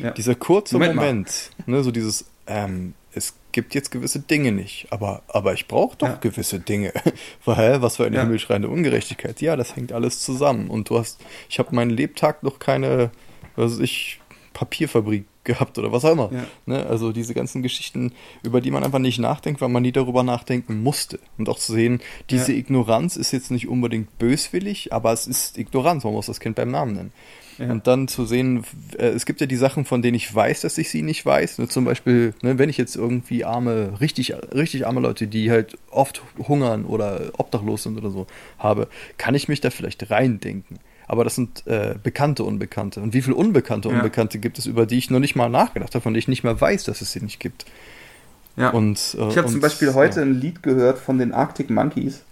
Ja. Dieser kurze Moment, Moment ne, so dieses, ähm, es gibt jetzt gewisse Dinge nicht, aber, aber ich brauche doch ja. gewisse Dinge. Weil, was für eine ja. himmelschreiende Ungerechtigkeit. Ja, das hängt alles zusammen. Und du hast, ich habe meinen Lebtag noch keine, was ich, Papierfabrik gehabt oder was auch immer. Ja. Ne? Also diese ganzen Geschichten, über die man einfach nicht nachdenkt, weil man nie darüber nachdenken musste. Und auch zu sehen, diese ja. Ignoranz ist jetzt nicht unbedingt böswillig, aber es ist Ignoranz, man muss das Kind beim Namen nennen. Ja. Und dann zu sehen, äh, es gibt ja die Sachen, von denen ich weiß, dass ich sie nicht weiß. Ne, zum Beispiel, ne, wenn ich jetzt irgendwie arme, richtig, richtig arme Leute, die halt oft hungern oder obdachlos sind oder so, habe, kann ich mich da vielleicht reindenken aber das sind äh, bekannte Unbekannte. Und wie viele unbekannte ja. Unbekannte gibt es, über die ich noch nicht mal nachgedacht habe, von denen ich nicht mal weiß, dass es sie nicht gibt? Ja. Und, äh, ich habe zum Beispiel heute ja. ein Lied gehört von den Arctic Monkeys.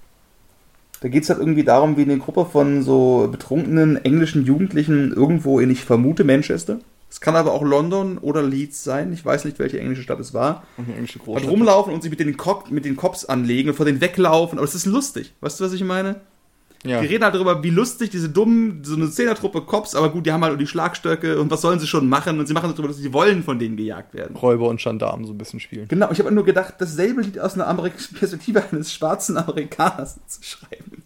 Da geht es halt irgendwie darum, wie eine Gruppe von so betrunkenen englischen Jugendlichen irgendwo in, ich vermute, Manchester. Es kann aber auch London oder Leeds sein. Ich weiß nicht, welche englische Stadt es war. Eine englische Großstadt. Halt rumlaufen und sich mit den, Kop mit den Cops anlegen und vor denen weglaufen. Aber es ist lustig. Weißt du, was ich meine? Ja. Die reden halt darüber, wie lustig diese dummen, so eine Zehnertruppe Cops, aber gut, die haben halt nur die Schlagstöcke und was sollen sie schon machen? Und sie machen darüber, dass sie wollen von denen gejagt werden. Räuber und Gendarmen so ein bisschen spielen. Genau, ich habe nur gedacht, dasselbe Lied aus einer Amerik Perspektive eines schwarzen Amerikaners zu schreiben.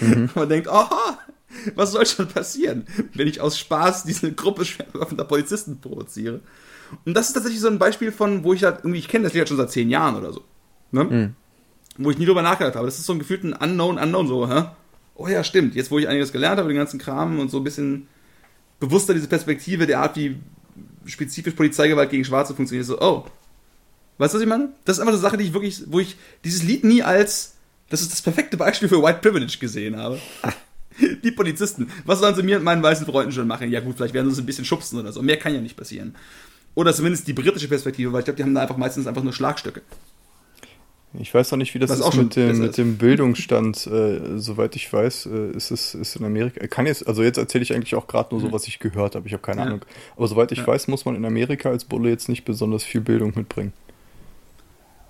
Mhm. Man denkt, aha, was soll schon passieren, wenn ich aus Spaß diese Gruppe schwerbewaffneter Polizisten provoziere? Und das ist tatsächlich so ein Beispiel von, wo ich halt irgendwie, ich kenne das Lied halt schon seit zehn Jahren oder so. Ne? Mhm. Wo ich nie drüber nachgedacht habe. Das ist so ein gefühlten Unknown, Unknown, so, hä? Oh ja, stimmt, jetzt wo ich einiges gelernt habe, den ganzen Kram und so ein bisschen bewusster diese Perspektive der Art, wie spezifisch Polizeigewalt gegen Schwarze funktioniert, so, oh. Weißt du, was ich meine? Das ist einfach eine Sache, die ich wirklich, wo ich dieses Lied nie als, das ist das perfekte Beispiel für White Privilege gesehen habe. die Polizisten, was sollen sie mir und meinen weißen Freunden schon machen? Ja gut, vielleicht werden sie uns ein bisschen schubsen oder so. Mehr kann ja nicht passieren. Oder zumindest die britische Perspektive, weil ich glaube, die haben da einfach meistens einfach nur Schlagstöcke. Ich weiß noch nicht, wie das, das ist mit dem, mit dem Bildungsstand. Äh, soweit ich weiß, äh, ist es ist in Amerika. Kann jetzt, also jetzt erzähle ich eigentlich auch gerade nur so, was ich gehört habe. Ich habe keine ja. Ahnung. Aber soweit ich ja. weiß, muss man in Amerika als Bulle jetzt nicht besonders viel Bildung mitbringen.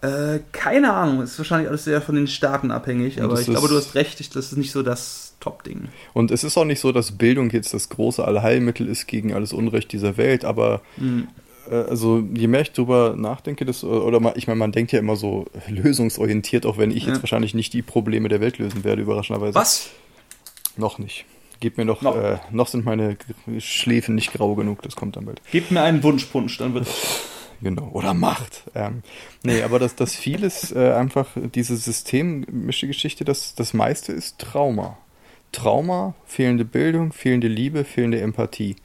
Äh, keine Ahnung. Ist wahrscheinlich alles sehr von den Staaten abhängig. aber ich glaube, du hast recht. Das ist nicht so das Top-Ding. Und es ist auch nicht so, dass Bildung jetzt das große Allheilmittel ist gegen alles Unrecht dieser Welt. Aber mhm äh, also je mehr ich drüber nachdenke, das, oder mal, ich meine, man denkt ja immer so lösungsorientiert, auch wenn ich ja. jetzt wahrscheinlich nicht die Probleme der Welt lösen werde, überraschenderweise. Was? Noch nicht. Gib mir noch, noch. Äh, noch sind meine Schläfen nicht grau genug, das kommt dann bald. Gib mir einen Wunschpunsch, dann wird Genau, oder Macht. Ähm, nee, aber dass das vieles äh, einfach, diese systemische Geschichte, das, das meiste ist Trauma. Trauma, fehlende Bildung, fehlende Liebe, fehlende Empathie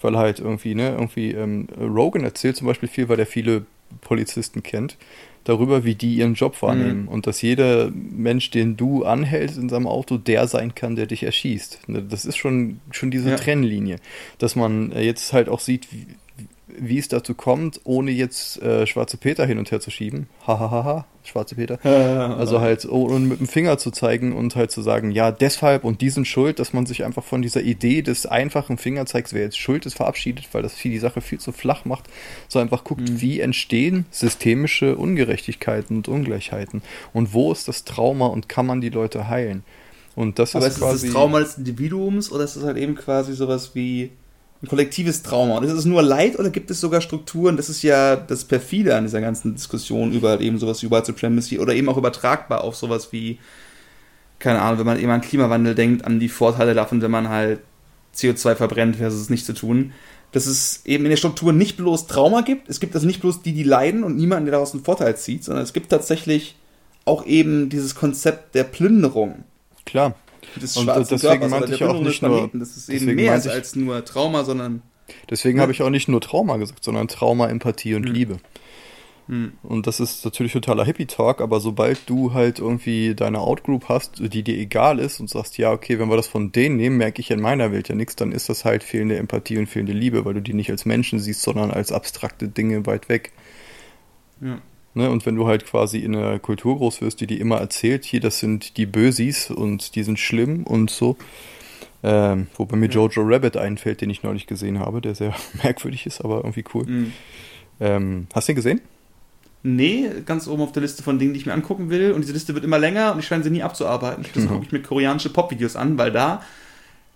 weil halt irgendwie, ne, irgendwie, ähm, Rogan erzählt zum Beispiel viel, weil er viele Polizisten kennt, darüber, wie die ihren Job wahrnehmen mhm. und dass jeder Mensch, den du anhältst in seinem Auto, der sein kann, der dich erschießt. Ne, das ist schon, schon diese ja. Trennlinie, dass man äh, jetzt halt auch sieht, wie, wie es dazu kommt, ohne jetzt äh, Schwarze Peter hin und her zu schieben. Hahaha, Schwarze Peter. also halt, ohne mit dem Finger zu zeigen und halt zu sagen, ja, deshalb und die sind schuld, dass man sich einfach von dieser Idee des einfachen Fingerzeigs, wer jetzt schuld ist, verabschiedet, weil das viel die Sache viel zu flach macht, so einfach guckt, mhm. wie entstehen systemische Ungerechtigkeiten und Ungleichheiten und wo ist das Trauma und kann man die Leute heilen? Und das Aber ist, ist quasi. Ist das Trauma des Individuums oder ist das halt eben quasi sowas wie ein kollektives Trauma. Und ist es nur Leid oder gibt es sogar Strukturen? Das ist ja das perfide an dieser ganzen Diskussion über eben sowas wie White Supremacy oder eben auch übertragbar auf sowas wie, keine Ahnung, wenn man eben an Klimawandel denkt, an die Vorteile davon, wenn man halt CO2 verbrennt versus es nicht zu tun. Dass es eben in der Struktur nicht bloß Trauma gibt, es gibt also nicht bloß die, die leiden und niemanden, der daraus einen Vorteil zieht, sondern es gibt tatsächlich auch eben dieses Konzept der Plünderung. Klar, des und deswegen Körpers meinte ich auch nicht nur, das ist eben mehr ich, als nur Trauma, sondern deswegen ja. habe ich auch nicht nur Trauma gesagt, sondern Trauma, Empathie und hm. Liebe. Hm. Und das ist natürlich totaler Hippie-Talk, aber sobald du halt irgendwie deine Outgroup hast, die dir egal ist und sagst, ja, okay, wenn wir das von denen nehmen, merke ich in meiner Welt ja nichts, dann ist das halt fehlende Empathie und fehlende Liebe, weil du die nicht als Menschen siehst, sondern als abstrakte Dinge weit weg. Ja. Ne? Und wenn du halt quasi in einer Kultur groß wirst, die dir immer erzählt, hier, das sind die Bösis und die sind schlimm und so, Ähm, wobei mir. Jojo Rabbit einfällt, den ich neulich gesehen habe, der sehr merkwürdig ist, aber irgendwie cool. Mhm. Ähm, hast du ihn gesehen? Nee, ganz oben auf der Liste von Dingen, die ich mir angucken will. Und diese Liste wird immer länger und ich scheine sie nie abzuarbeiten. Ich mhm. gucke ich mir koreanische Popvideos an, weil da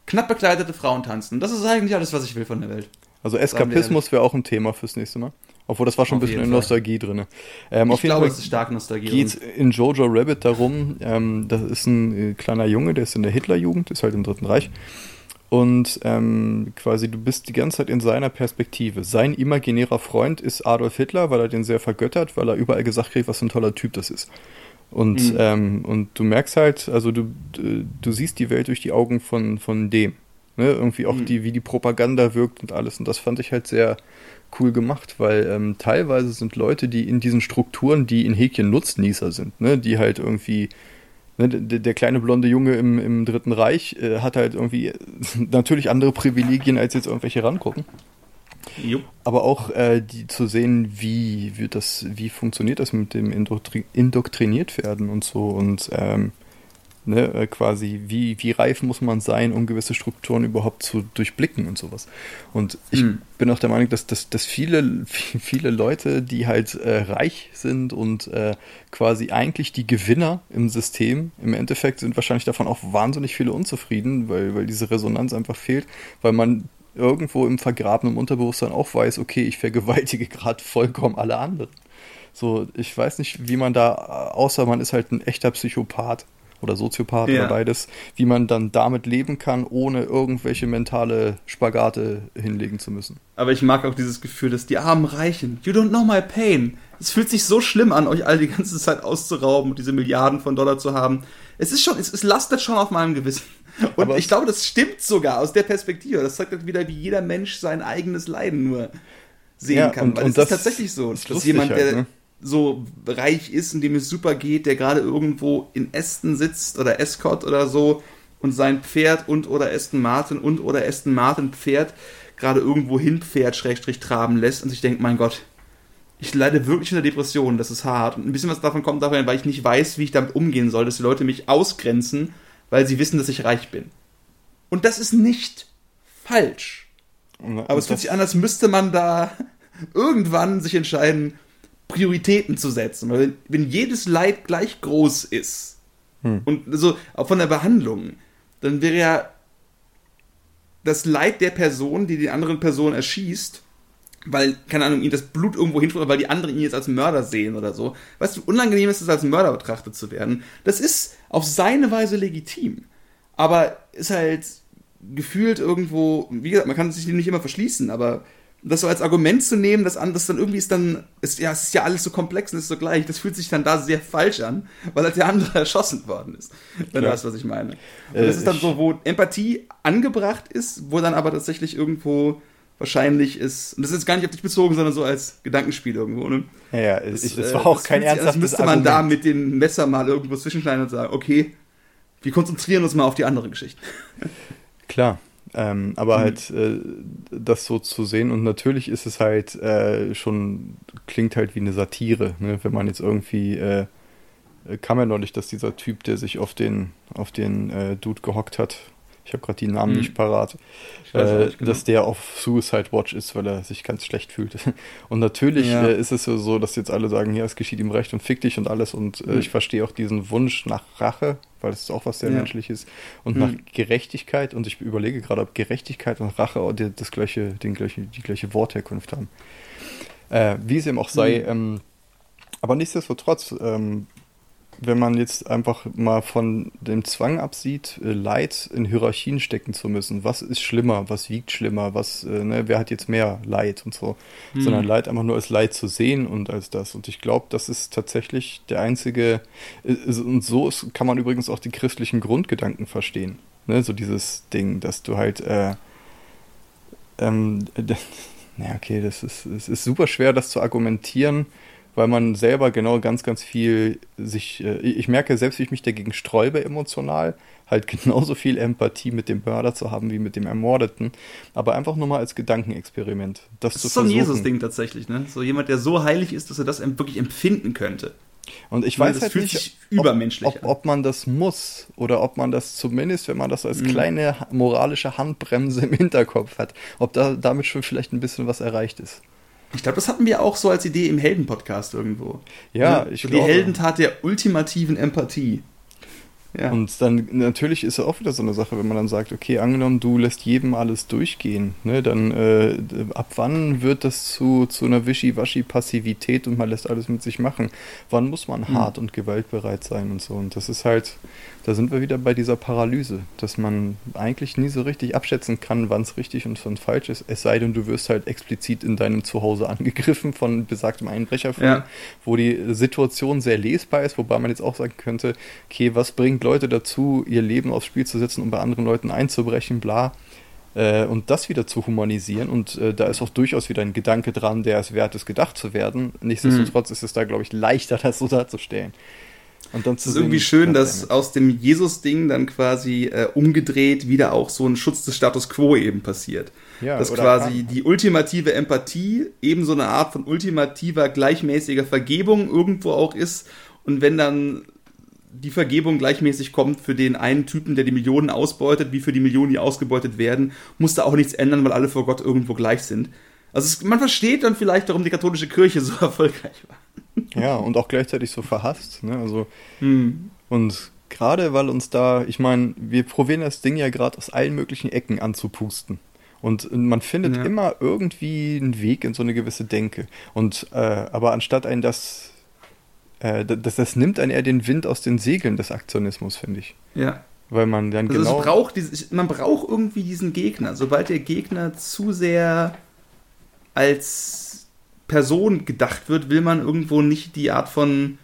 knapp bekleidete Frauen tanzen. Das ist eigentlich alles, was ich will von der Welt. Also Eskapismus wäre auch ein Thema fürs nächste Mal. Obwohl, das war schon auf ein bisschen in Nostalgie drin. Ähm, ich auf jeden glaube, Fall es ist stark Nostalgie. Geht in Jojo Rabbit darum, ähm, das ist ein äh, kleiner Junge, der ist in der Hitlerjugend, ist halt im Dritten Reich. Und ähm, quasi, du bist die ganze Zeit in seiner Perspektive. Sein imaginärer Freund ist Adolf Hitler, weil er den sehr vergöttert, weil er überall gesagt kriegt, was für ein toller Typ das ist. Und, mhm. ähm, und du merkst halt, also du, du siehst die Welt durch die Augen von, von dem. Ne? Irgendwie auch mhm. die, wie die Propaganda wirkt und alles. Und das fand ich halt sehr cool gemacht, weil ähm, teilweise sind Leute, die in diesen Strukturen, die in Häkchen Nutznießer sind, ne? die halt irgendwie Ne, der, kleine blonde Junge im, im Dritten Reich äh, hat halt irgendwie natürlich andere Privilegien als jetzt irgendwelche rangucken. Jupp. Aber auch äh, die zu sehen, wie wird das, wie funktioniert das mit dem Indoktri indoktriniert werden und so und ähm, Ne, äh, quasi, wie, wie reif muss man sein, um gewisse Strukturen überhaupt zu durchblicken und sowas. Und ich mhm. bin auch der Meinung, dass, dass, dass viele, viele Leute, die halt äh, reich sind und äh, quasi eigentlich die Gewinner im System, im Endeffekt sind wahrscheinlich davon auch wahnsinnig viele unzufrieden, weil, weil diese Resonanz einfach fehlt, weil man irgendwo im vergrabenen Unterbewusstsein auch weiß, okay, ich vergewaltige gerade vollkommen alle anderen. So, ich weiß nicht, wie man da, außer man ist halt ein echter Psychopath, oder Soziopath ja. oder beides, wie man dann damit leben kann, ohne irgendwelche mentale Spagate hinlegen zu müssen. Aber ich mag auch dieses Gefühl, dass die armen Reichen, you don't know my pain. Es fühlt sich so schlimm an, euch all die ganze Zeit auszurauben und diese Milliarden von Dollar zu haben. Es ist schon, es, es lastet schon auf meinem Gewissen. Und Aber ich glaube, das stimmt sogar aus der Perspektive. Das zeigt halt wieder, wie jeder Mensch sein eigenes Leiden nur sehen ja, kann. Und, Weil und es das ist tatsächlich so, dass jemand, halt, der, ne? So reich ist und dem es super geht, der gerade irgendwo in Aston sitzt oder Escort oder so und sein Pferd und oder Aston Martin und oder Aston Martin Pferd gerade irgendwo hinpferd, Schrägstrich traben lässt und sich denkt, mein Gott, ich leide wirklich unter Depressionen, das ist hart. Und ein bisschen was davon kommt davon, weil ich nicht weiß, wie ich damit umgehen soll, dass die Leute mich ausgrenzen, weil sie wissen, dass ich reich bin. Und das ist nicht falsch. Aber es fühlt sich an, als müsste man da irgendwann sich entscheiden, Prioritäten zu setzen. Weil wenn, wenn jedes Leid gleich groß ist hm. und so auch von der Behandlung, dann wäre ja das Leid der Person, die die anderen Person erschießt, weil, keine Ahnung, ihn das Blut irgendwo hinfällt, weil die anderen ihn jetzt als Mörder sehen oder so. Weißt du, unangenehm ist es, als Mörder betrachtet zu werden. Das ist auf seine Weise legitim. Aber ist halt gefühlt irgendwo, wie gesagt, man kann sich nicht immer verschließen, aber das so als Argument zu nehmen, das anders dann irgendwie ist dann, ist, ja, es ist ja alles so komplex und ist so gleich, das fühlt sich dann da sehr falsch an, weil halt der andere erschossen worden ist. Wenn ja. du weißt, was ich meine. Und äh, das ist dann so, wo Empathie angebracht ist, wo dann aber tatsächlich irgendwo wahrscheinlich ist, und das ist gar nicht auf dich bezogen, sondern so als Gedankenspiel irgendwo, ne? Ja, ja das, ich, das äh, war auch das kein ernsthaftes sich, müsste man Argument. da mit dem Messer mal irgendwo zwischenschneiden und sagen, okay, wir konzentrieren uns mal auf die andere Geschichte. Klar. Ähm, aber mhm. halt äh, das so zu sehen und natürlich ist es halt äh, schon, klingt halt wie eine Satire, ne? wenn man jetzt irgendwie, äh, kam ja neulich, dass dieser Typ, der sich auf den, auf den äh, Dude gehockt hat, ich habe gerade die Namen mhm. nicht parat, äh, nicht genau. dass der auf Suicide Watch ist, weil er sich ganz schlecht fühlt. Und natürlich ja. äh, ist es so, dass jetzt alle sagen, ja, es geschieht ihm recht und fick dich und alles. Und äh, mhm. ich verstehe auch diesen Wunsch nach Rache, weil es ist auch was sehr ja. menschliches und mhm. nach Gerechtigkeit. Und ich überlege gerade, ob Gerechtigkeit und Rache das gleiche, den gleiche, die gleiche Wortherkunft haben. Äh, wie es eben auch sei. Mhm. Ähm, aber nichtsdestotrotz, ähm, wenn man jetzt einfach mal von dem Zwang absieht, äh, Leid in Hierarchien stecken zu müssen. Was ist schlimmer? Was wiegt schlimmer? Was, äh, ne, wer hat jetzt mehr Leid und so? Hm. Sondern Leid einfach nur als Leid zu sehen und als das. Und ich glaube, das ist tatsächlich der einzige, äh, und so ist, kann man übrigens auch die christlichen Grundgedanken verstehen. Ne? So dieses Ding, dass du halt, äh, ähm, ja, okay, das ist, es ist super schwer, das zu argumentieren weil man selber genau ganz, ganz viel sich, äh, ich merke selbst, wie ich mich dagegen sträube emotional, halt genauso viel Empathie mit dem Mörder zu haben wie mit dem Ermordeten, aber einfach nur mal als Gedankenexperiment. Das, das ist so ein Jesus-Ding tatsächlich, ne? So jemand, der so heilig ist, dass er das wirklich empfinden könnte. Und ich weiß halt nicht, ob, ob, ob, man das muss oder ob man das zumindest, wenn man das als mhm. kleine moralische Handbremse im Hinterkopf hat, ob da damit schon vielleicht ein bisschen was erreicht ist. Ich glaube, das hatten wir auch so als Idee im Helden-Podcast irgendwo. Ja, ich so glaube. Die Heldentat der ultimativen Empathie. Ja. Und dann natürlich ist es auch wieder so eine Sache, wenn man dann sagt, okay, angenommen, du lässt jedem alles durchgehen, ne, dann äh, ab wann wird das zu, zu einer Wischiwaschi-Passivität und man lässt alles mit sich machen? Wann muss man mhm. hart und gewaltbereit sein und so? Und das ist halt, da sind wir wieder bei dieser Paralyse, dass man eigentlich nie so richtig abschätzen kann, wann es richtig und wann falsch ist. Es sei denn, du wirst halt explizit in deinem Zuhause angegriffen von besagtem Einbrecherfilm, ja. wo die Situation sehr lesbar ist, wobei man jetzt auch sagen könnte, okay, was bringt Leute dazu, ihr Leben aufs Spiel zu setzen, um bei anderen Leuten einzubrechen, bla. Äh, und das wieder zu humanisieren. Und äh, da ist auch durchaus wieder ein Gedanke dran, der es wert ist, gedacht zu werden. Nichtsdestotrotz mhm. ist es da, glaube ich, leichter, das so darzustellen. Und dann zu es ist irgendwie schön, dass aus dem Jesus-Ding dann quasi äh, umgedreht wieder auch so ein Schutz des Status quo eben passiert. Ja, dass quasi kann. die ultimative Empathie eben so eine Art von ultimativer, gleichmäßiger Vergebung irgendwo auch ist. Und wenn dann die Vergebung gleichmäßig kommt für den einen Typen, der die Millionen ausbeutet, wie für die Millionen, die ausgebeutet werden, muss da auch nichts ändern, weil alle vor Gott irgendwo gleich sind. Also es, man versteht dann vielleicht, warum die katholische Kirche so erfolgreich war. Ja, und auch gleichzeitig so verhasst. Ne? Also, hm. Und gerade weil uns da, ich meine, wir probieren das Ding ja gerade aus allen möglichen Ecken anzupusten. Und man findet ja. immer irgendwie einen Weg in so eine gewisse Denke. Und äh, aber anstatt ein das, äh, das, das nimmt einen eher den Wind aus den Segeln des Aktionismus, finde ich. Ja. Weil man dann also genau. Braucht dieses, man braucht irgendwie diesen Gegner. Sobald der Gegner zu sehr als Person gedacht wird, will man irgendwo nicht die Art von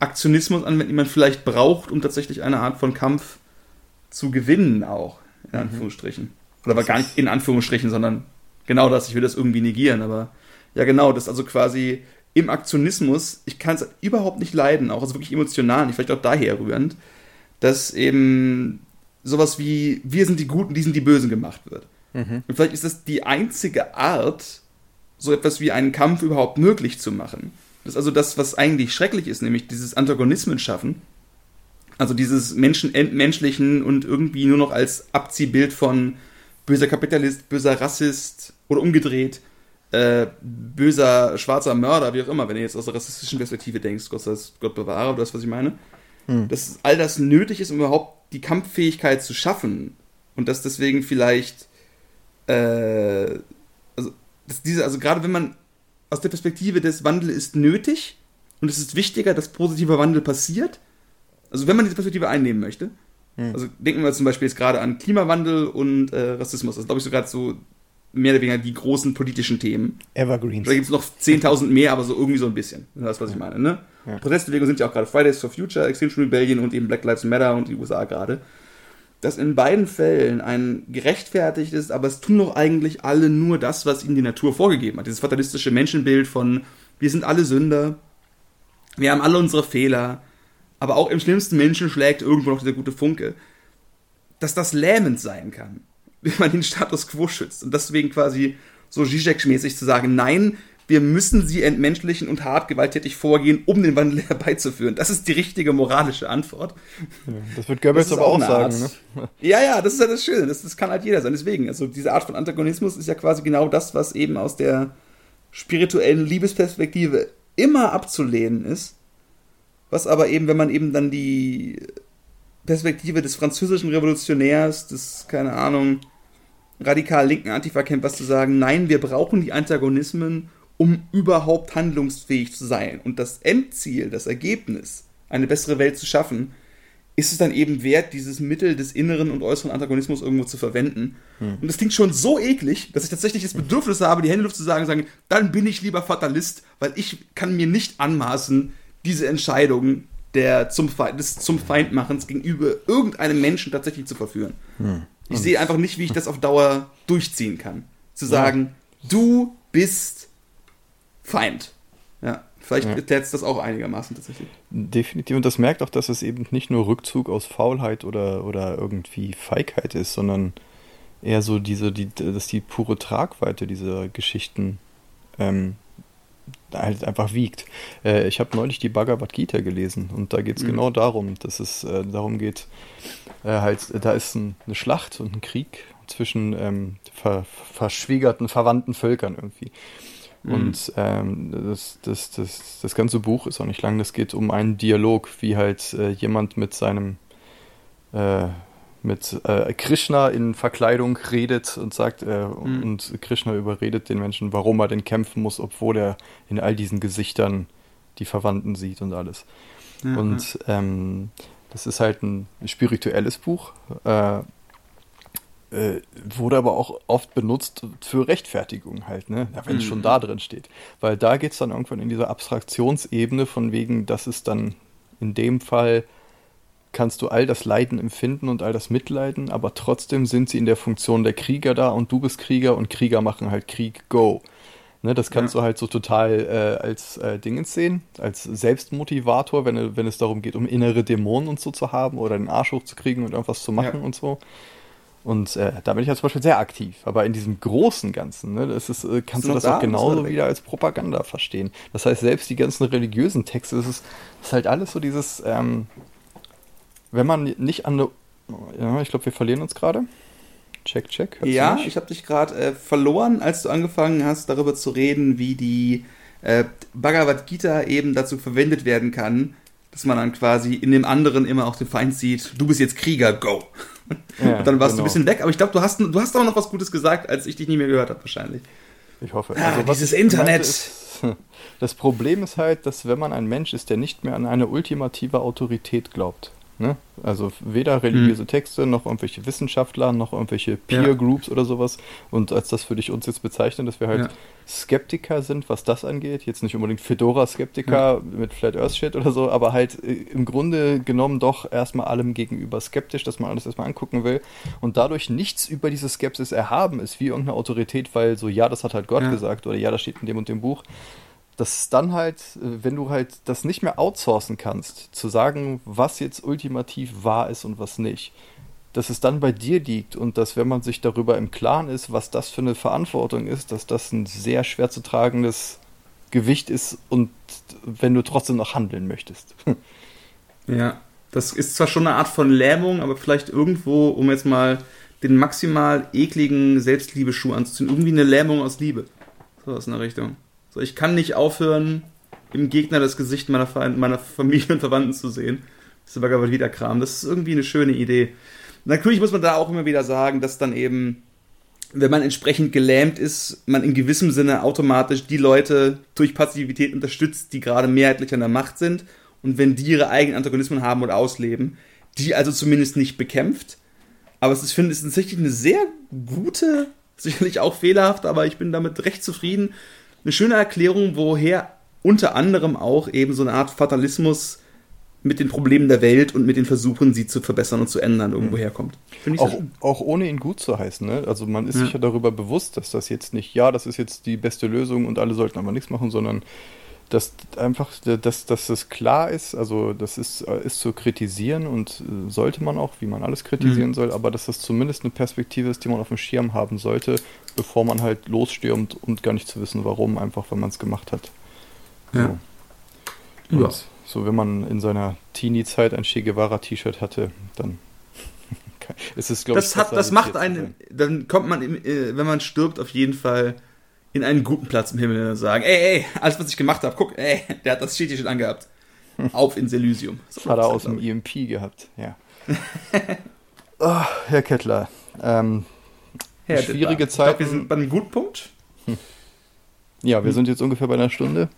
Aktionismus anwenden, die man vielleicht braucht, um tatsächlich eine Art von Kampf zu gewinnen, auch, in mhm. Anführungsstrichen. Oder aber gar nicht in Anführungsstrichen, sondern genau das, ich will das irgendwie negieren, aber ja, genau, das also quasi im Aktionismus, ich kann es überhaupt nicht leiden, auch also wirklich emotional, nicht vielleicht auch daher rührend, dass eben sowas wie wir sind die Guten, die sind die Bösen gemacht wird. Mhm. Und vielleicht ist das die einzige Art, so etwas wie einen Kampf überhaupt möglich zu machen. Das ist also das, was eigentlich schrecklich ist, nämlich dieses Antagonismen schaffen. Also dieses Menschen entmenschlichen und irgendwie nur noch als Abziehbild von böser Kapitalist, böser Rassist oder umgedreht, äh, böser schwarzer Mörder, wie auch immer, wenn du jetzt aus der rassistischen Perspektive denkst, Gott, das, Gott bewahre, oder das, was ich meine. Hm. Dass all das nötig ist, um überhaupt die Kampffähigkeit zu schaffen. Und dass deswegen vielleicht äh, dass diese, also gerade wenn man aus der Perspektive des Wandel ist nötig und es ist wichtiger, dass positiver Wandel passiert, also wenn man diese Perspektive einnehmen möchte, hm. also denken wir zum Beispiel jetzt gerade an Klimawandel und äh, Rassismus, das glaube ich so gerade so mehr oder weniger die großen politischen Themen. Evergreens. Da gibt es noch 10.000 mehr, aber so irgendwie so ein bisschen. Das ist, was ich meine. Ne? Ja. Protestbewegungen sind ja auch gerade Fridays for Future, Extinction Rebellion und eben Black Lives Matter und die USA gerade dass in beiden Fällen ein gerechtfertigt ist, aber es tun doch eigentlich alle nur das, was ihnen die Natur vorgegeben hat. Dieses fatalistische Menschenbild von, wir sind alle Sünder, wir haben alle unsere Fehler, aber auch im schlimmsten Menschen schlägt irgendwo noch dieser gute Funke. Dass das lähmend sein kann, wenn man den Status quo schützt. Und deswegen quasi so Zizek-mäßig zu sagen, nein, wir müssen sie entmenschlichen und hart gewalttätig vorgehen, um den Wandel herbeizuführen. Das ist die richtige moralische Antwort. Ja, das wird Goebbels das aber auch, sagen. Ne? Ja, ja, das ist ja das Schöne. Das, das kann halt jeder sein. Deswegen, also diese Art von Antagonismus ist ja quasi genau das, was eben aus der spirituellen Liebesperspektive immer abzulehnen ist. Was aber eben, wenn man eben dann die Perspektive des französischen Revolutionärs, des, keine Ahnung, radikal linken Antifa kennt, was zu sagen, nein, wir brauchen die Antagonismen, um überhaupt handlungsfähig zu sein. Und das Endziel, das Ergebnis, eine bessere Welt zu schaffen, ist es dann eben wert, dieses Mittel des inneren und äußeren Antagonismus irgendwo zu verwenden. Hm. Und das klingt schon so eklig, dass ich tatsächlich das Bedürfnis habe, die Hände Luft zu sagen, sagen, dann bin ich lieber Fatalist, weil ich kann mir nicht anmaßen, diese Entscheidung der zum Feind, des zum Feindmachens gegenüber irgendeinem Menschen tatsächlich zu verführen. Hm. Ich sehe einfach nicht, wie ich das auf Dauer durchziehen kann. Zu sagen, ja. du bist Feind. Ja, vielleicht ja. erklärt es das auch einigermaßen tatsächlich. Definitiv. Und das merkt auch, dass es eben nicht nur Rückzug aus Faulheit oder, oder irgendwie Feigheit ist, sondern eher so diese, die, dass die pure Tragweite dieser Geschichten ähm, halt einfach wiegt. Äh, ich habe neulich die Bhagavad Gita gelesen und da geht es mhm. genau darum, dass es äh, darum geht, äh, halt, da ist ein, eine Schlacht und ein Krieg zwischen ähm, ver verschwiegerten, verwandten Völkern irgendwie. Mhm. Und ähm, das, das, das, das ganze Buch ist auch nicht lang, das geht um einen Dialog, wie halt äh, jemand mit seinem äh, mit äh, Krishna in Verkleidung redet und sagt, äh, mhm. und Krishna überredet den Menschen, warum er denn kämpfen muss, obwohl er in all diesen Gesichtern die Verwandten sieht und alles. Mhm. Und ähm, das ist halt ein spirituelles Buch, äh, äh, wurde aber auch oft benutzt für Rechtfertigung halt, ne? Ja, wenn es mhm. schon da drin steht. Weil da geht es dann irgendwann in dieser Abstraktionsebene von wegen, dass es dann in dem Fall kannst du all das Leiden empfinden und all das Mitleiden, aber trotzdem sind sie in der Funktion der Krieger da und du bist Krieger und Krieger machen halt Krieg, go. Ne, das kannst ja. du halt so total äh, als äh, Dingens sehen, als Selbstmotivator, wenn, wenn es darum geht, um innere Dämonen und so zu haben oder den Arsch hochzukriegen und irgendwas zu machen ja. und so. Und äh, da bin ich ja zum Beispiel sehr aktiv. Aber in diesem großen Ganzen, ne, das ist, äh, kannst ist du das da? auch genauso wieder als Propaganda verstehen. Das heißt, selbst die ganzen religiösen Texte, das ist, das ist halt alles so dieses, ähm, wenn man nicht an eine. Ja, ich glaube, wir verlieren uns gerade. Check, check. Ja, ich habe dich gerade äh, verloren, als du angefangen hast, darüber zu reden, wie die äh, Bhagavad Gita eben dazu verwendet werden kann, dass man dann quasi in dem anderen immer auch den Feind sieht. Du bist jetzt Krieger, go. Ja, und dann warst genau. du ein genau. bisschen weg, aber ich glaube, du hast, du hast auch noch was Gutes gesagt, als ich dich nie mehr gehört habe, wahrscheinlich. Ich hoffe. Ah, also, dieses Internet. Ist, das Problem ist halt, dass wenn man ein Mensch ist, der nicht mehr an eine ultimative Autorität glaubt, Ne? Also weder religiöse hm. Texte, noch irgendwelche Wissenschaftler, noch irgendwelche Peer Groups ja. oder sowas. Und als das für dich uns jetzt bezeichnen, dass wir halt ja. Skeptiker sind, was das angeht, jetzt nicht unbedingt Fedora-Skeptiker ja. mit Flat Earth Shit oder so, aber halt äh, im Grunde genommen doch erstmal allem gegenüber skeptisch, dass man alles erstmal angucken will und dadurch nichts über diese Skepsis erhaben ist, wie irgendeine Autorität, weil so, ja, das hat halt Gott gesagt oder ja, das steht in dem und dem Buch dass dann halt, äh, wenn du halt das nicht mehr outsourcen kannst, zu sagen, was jetzt ultimativ wahr ist und was nicht, dass es dann bei dir liegt und dass, wenn man sich darüber im Klaren ist, was das für eine Verantwortung ist, dass das ein sehr schwer zu tragendes Gewicht ist und wenn du trotzdem noch handeln möchtest. Ja, das ist zwar schon eine Art von Lähmung, aber vielleicht irgendwo, um jetzt mal den maximal ekligen Selbstliebeschuh anzuziehen, irgendwie eine Lähmung aus Liebe. So aus einer Richtung. So, ich kann nicht aufhören, im Gegner das Gesicht meiner, meiner Familie und Verwandten zu sehen. Das ist aber wieder Kram. Das ist irgendwie eine schöne Idee. Natürlich muss man da auch immer wieder sagen, dass dann eben, wenn man entsprechend gelähmt ist, man in gewissem Sinne automatisch die Leute durch Passivität unterstützt, die gerade mehrheitlich an der Macht sind. Und wenn die ihre eigenen Antagonismen haben oder ausleben, die also zumindest nicht bekämpft. Aber es ist, finde ich, tatsächlich eine sehr gute, sicherlich auch fehlerhaft, aber ich bin damit recht zufrieden, eine schöne Erklärung, woher unter anderem auch eben so eine Art Fatalismus mit den Problemen der Welt und mit den Versuchen, sie zu verbessern und zu ändern, irgendwo mhm. herkommt. Auch, auch, ohne ihn gut zu heißen. Ne? Also man ist ja. sich ja darüber bewusst, dass das jetzt nicht, ja, das ist jetzt die beste Lösung und alle sollten aber nichts machen, sondern dass einfach, dass, dass das klar ist, also das ist, ist zu kritisieren und äh, sollte man auch, wie man alles kritisieren mhm. soll, aber dass das zumindest eine Perspektive ist, die man auf dem Schirm haben sollte, bevor man halt losstürmt und gar nicht zu wissen, warum, einfach weil man es gemacht hat. Ja. So. ja. so, wenn man in seiner Teenie-Zeit ein Che Guevara-T-Shirt hatte, dann ist es, glaube ich, das, hat, das macht einen, dann kommt man, äh, wenn man stirbt, auf jeden Fall in einen guten Platz im Himmel und sagen, ey, ey, alles, was ich gemacht habe, guck, ey, der hat das schon angehabt. Auf ins Elysium. So hat er aus dem EMP gehabt, ja. oh, Herr Kettler, ähm, Herr schwierige Zeit. Ich glaube, wir sind bei einem guten Punkt. Hm. Ja, wir hm. sind jetzt ungefähr bei einer Stunde.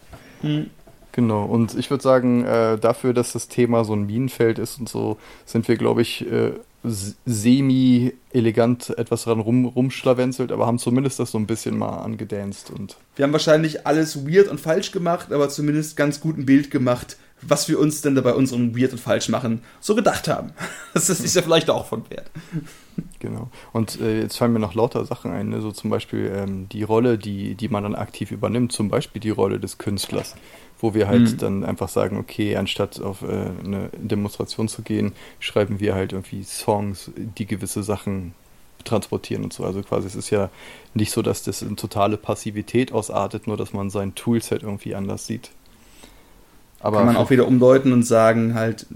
Hm. Genau, und ich würde sagen, äh, dafür, dass das Thema so ein Minenfeld ist und so, sind wir, glaube ich, äh, semi-elegant etwas dran rum, rumschlawenzelt, aber haben zumindest das so ein bisschen mal angedanzt. Und wir haben wahrscheinlich alles weird und falsch gemacht, aber zumindest ganz gut ein Bild gemacht, was wir uns denn da bei unserem Weird und Falsch machen so gedacht haben. Das ist ja vielleicht auch von Wert. Genau. Und äh, jetzt fallen mir noch lauter Sachen ein, ne? so zum Beispiel ähm, die Rolle, die, die man dann aktiv übernimmt, zum Beispiel die Rolle des Künstlers wo wir halt mhm. dann einfach sagen, okay, anstatt auf äh, eine Demonstration zu gehen, schreiben wir halt irgendwie Songs, die gewisse Sachen transportieren und so. Also quasi es ist ja nicht so, dass das in totale Passivität ausartet, nur dass man sein Toolset irgendwie anders sieht. Aber kann man auch wieder umdeuten und sagen, halt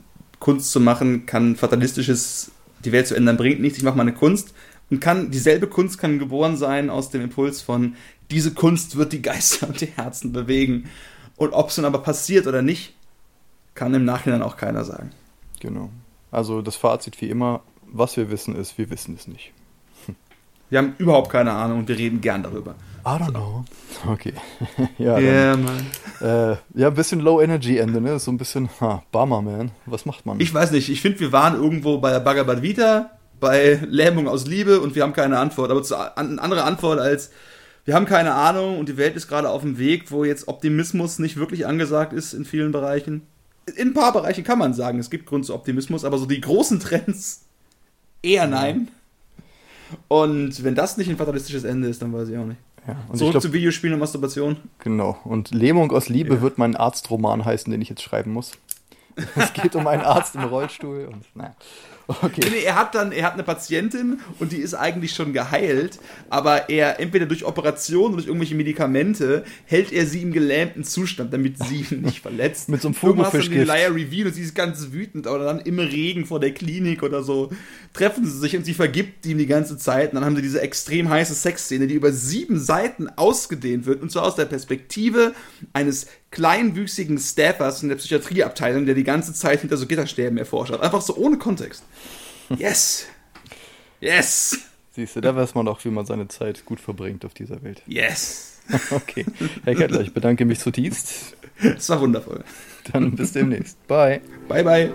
Kunst zu machen kann fatalistisches die Welt zu ändern bringt nichts, ich mache meine Kunst und kann dieselbe Kunst kann geboren sein aus dem Impuls von diese Kunst wird die Geister und die Herzen bewegen und ob es nun aber passiert oder nicht, kann im Nachhinein auch keiner sagen. Genau. Also das Fazit wie immer, was wir wissen ist, wir wissen es nicht. Wir haben überhaupt keine Ahnung und wir reden gern darüber. I don't know. Okay. ja, yeah, man. Äh, ja, ein bisschen Low-Energy-Ende, ne? So ein bisschen, ha, Bummer, man. Was macht man? Ich weiß nicht. Ich finde, wir waren irgendwo bei der Bhagavad Vita, bei Lähmung aus Liebe und wir haben keine Antwort. Aber zu, eine andere Antwort als, wir haben keine Ahnung und die Welt ist gerade auf dem Weg, wo jetzt Optimismus nicht wirklich angesagt ist in vielen Bereichen. In ein paar Bereichen kann man sagen, es gibt Grund zu Optimismus, aber so die großen Trends eher nein. Und wenn das nicht ein fatalistisches Ende ist, dann weiß ich auch nicht. Ja, Zurück glaub, zu Videospielen und Masturbation. Genau. Und Lähmung aus Liebe ja. wird mein Arztroman heißen, den ich jetzt schreiben muss. Es geht um einen Arzt im Rollstuhl und naja. Okay. Nee, er hat dann, er hat eine Patientin und die ist eigentlich schon geheilt, aber er entweder durch Operation oder durch irgendwelche Medikamente hält er sie im gelähmten Zustand, damit sie ihn nicht verletzt. Mit so einem Vogelfischgift. Leier Reveal und sie ist ganz wütend, aber dann im Regen vor der Klinik oder so treffen sie sich und sie vergibt ihm die ganze Zeit und dann haben sie diese extrem heiße Sexszene, die über sieben Seiten ausgedehnt wird und zwar aus der Perspektive eines kleinwüchsigen Staffers in der Psychiatrieabteilung, der die ganze Zeit hinter so Gitterstäben erforscht hat. Einfach so ohne Kontext. Yes! Yes! Siehst du, da weiß man auch, wie man seine Zeit gut verbringt auf dieser Welt. Yes! Okay. Herr Kettler, ich bedanke mich zutiefst. Es war wundervoll. Dann bis demnächst. Bye. Bye, bye.